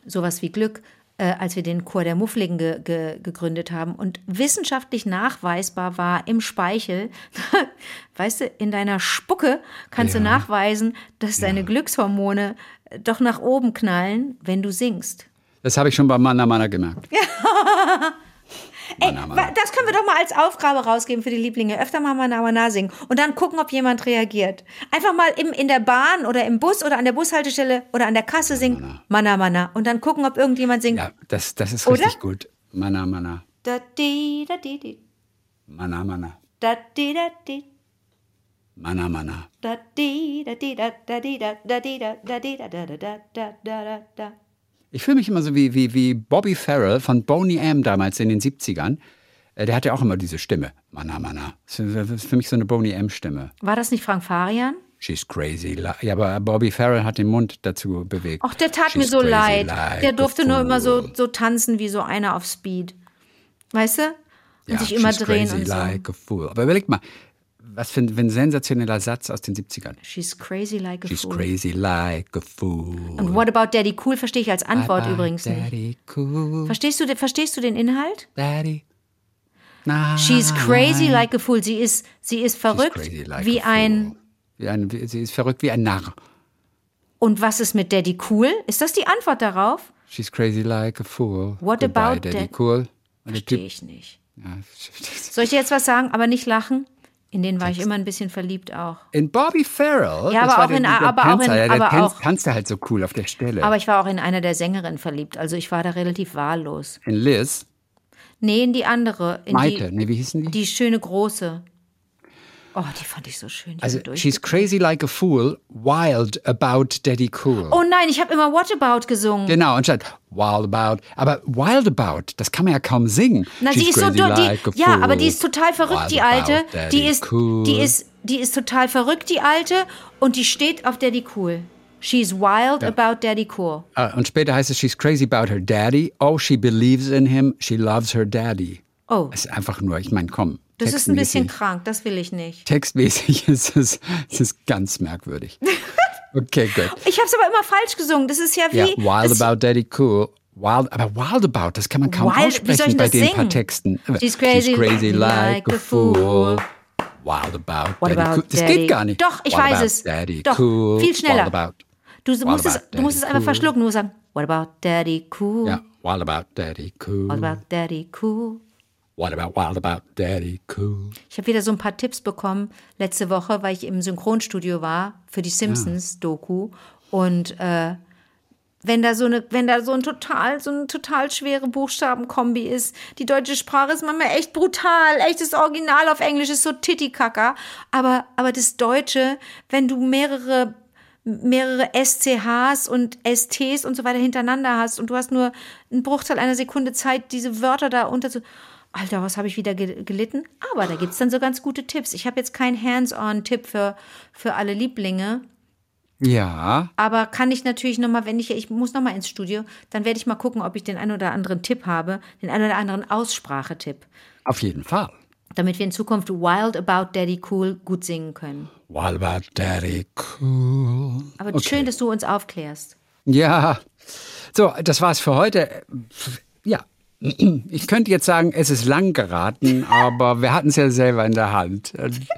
sowas wie Glück, äh, als wir den Chor der Muffligen ge ge gegründet haben. Und wissenschaftlich nachweisbar war im Speichel, weißt du, in deiner Spucke kannst du Ja. nachweisen, dass deine Glückshormone äh, doch nach oben knallen, wenn du singst. Das habe ich schon bei Mana Mana gemerkt. Ey, das können wir doch mal als Aufgabe rausgeben für die Lieblinge. Öfter mal Manamana singen und dann gucken, ob jemand reagiert. Einfach mal im, in der Bahn oder im Bus oder an der Bushaltestelle oder an der Kasse singen Manamana und dann gucken, ob irgendjemand singt. Ja, das, das ist richtig oder? gut. Manamana. Da di da. Manamana. Mana mana. Ich fühle mich immer so wie, wie, wie Bobby Farrell von Boney M. damals in den 70ern. Äh, Der hatte auch immer diese Stimme. Mana Mana. Das ist für mich so eine Boney M-Stimme. War das nicht Frank Farian? She's crazy. Ja, aber Bobby Farrell hat den Mund dazu bewegt. Ach, der tat She's mir so leid. like Der durfte nur immer so, so tanzen wie so einer auf Speed. Weißt du? Und Ja, sich immer drehen und so. like a fool. Aber überleg mal, was für ein, ein sensationeller Satz aus den 70ern. She's crazy like a She's fool. crazy like a fool. Und what about Daddy Cool verstehe ich als Antwort bye, übrigens nicht. Daddy cool, Verstehst du, den- verstehst du den Inhalt? Daddy. Na, She's crazy like a fool. Sie ist, sie ist verrückt like wie ein. Wie ein. Sie ist verrückt wie ein Narr. Und was ist mit Daddy Cool? Ist das die Antwort darauf? She's crazy like a fool. What Goodbye, about Daddy that? cool. Verstehe ich nicht. ja, Soll ich dir jetzt was sagen, aber nicht lachen? In den war ich immer ein bisschen verliebt auch. in Bobby Farrell. Ja, aber auch der, in- aber auch in- Tänzer, ja, der aber tanzt, auch- tanzte halt so cool auf der Stelle. Aber ich war auch in einer der Sängerinnen verliebt. Also ich war da relativ wahllos. in Liz, Nee, in die andere. In Maite, die, nee, wie hießen die? die schöne große. Oh, die fand ich so schön. Die also, she's crazy like a fool, wild about Daddy cool. Oh nein, ich habe immer What About gesungen. Genau, anstatt Wild About. Aber Wild About, das kann man ja kaum singen. Na, She's sie ist so die, like ja, aber die ist total verrückt, Wild die about alte. Die ist, cool. die ist, die ist total verrückt, die alte, und die steht auf Daddy Cool. She's wild about Daddy Cool. Ah, Und später heißt es, she's crazy about her daddy. Oh, she believes in him. She loves her daddy. Oh, Es ist einfach nur, ich meine, komm. Das ist ein bisschen krank, das will ich nicht. Textmäßig ist es, es ist ganz merkwürdig. Okay, gut. Ich habe es aber immer falsch gesungen. Das ist ja wie. Ja, wild about daddy cool. Wild, aber wild about, das kann man kaum Wild- aussprechen bei den paar? Texten. She's crazy like a fool. Wild about What daddy about cool. Das Daddy? geht gar nicht. Doch, ich What weiß es. Daddy Doch, cool. viel schneller. Wild about. Du musst, es, about du musst es einfach cool? verschlucken. Du musst sagen, What about Daddy Cool? Ja, wild about daddy cool. What about Daddy Cool? What about wild about daddy cool? Ich habe wieder so ein paar Tipps bekommen letzte Woche, weil ich im Synchronstudio war für die Simpsons-Doku. Und äh, wenn da so eine, wenn da so ein total, so eine total schwere Buchstabenkombi ist, die deutsche Sprache ist manchmal echt brutal, echt das Original auf Englisch ist so Titikacker. Aber, aber das Deutsche, wenn du mehrere mehrere SCHs und STs und so weiter hintereinander hast und du hast nur einen Bruchteil einer Sekunde Zeit, diese Wörter da unter zu. Alter, was habe ich wieder ge- gelitten? Aber da gibt's dann so ganz gute Tipps. Ich habe jetzt keinen Hands-on-Tipp für, für alle Lieblinge. Ja, Aber kann ich natürlich nochmal, wenn ich, ich muss nochmal ins Studio, dann werde ich mal gucken, ob ich den einen oder anderen Tipp habe, den einen oder anderen Aussprachetipp, auf jeden Fall. damit wir in Zukunft Wild About Daddy Cool gut singen können. Wild about daddy cool. Aber schön, dass du uns aufklärst. Ja, so, das war's für heute. Ja, ich könnte jetzt sagen, es ist lang geraten, aber wir hatten es ja selber in der Hand.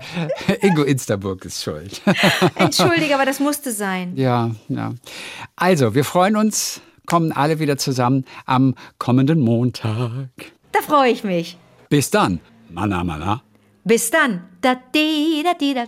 Ingo Insterburg ist schuld. Entschuldige, aber das musste sein. Ja, ja. Also, wir freuen uns, kommen alle wieder zusammen am kommenden Montag. Da freue ich mich. Bis dann. Mana, mana. Bis dann. Da, di, da, di, da.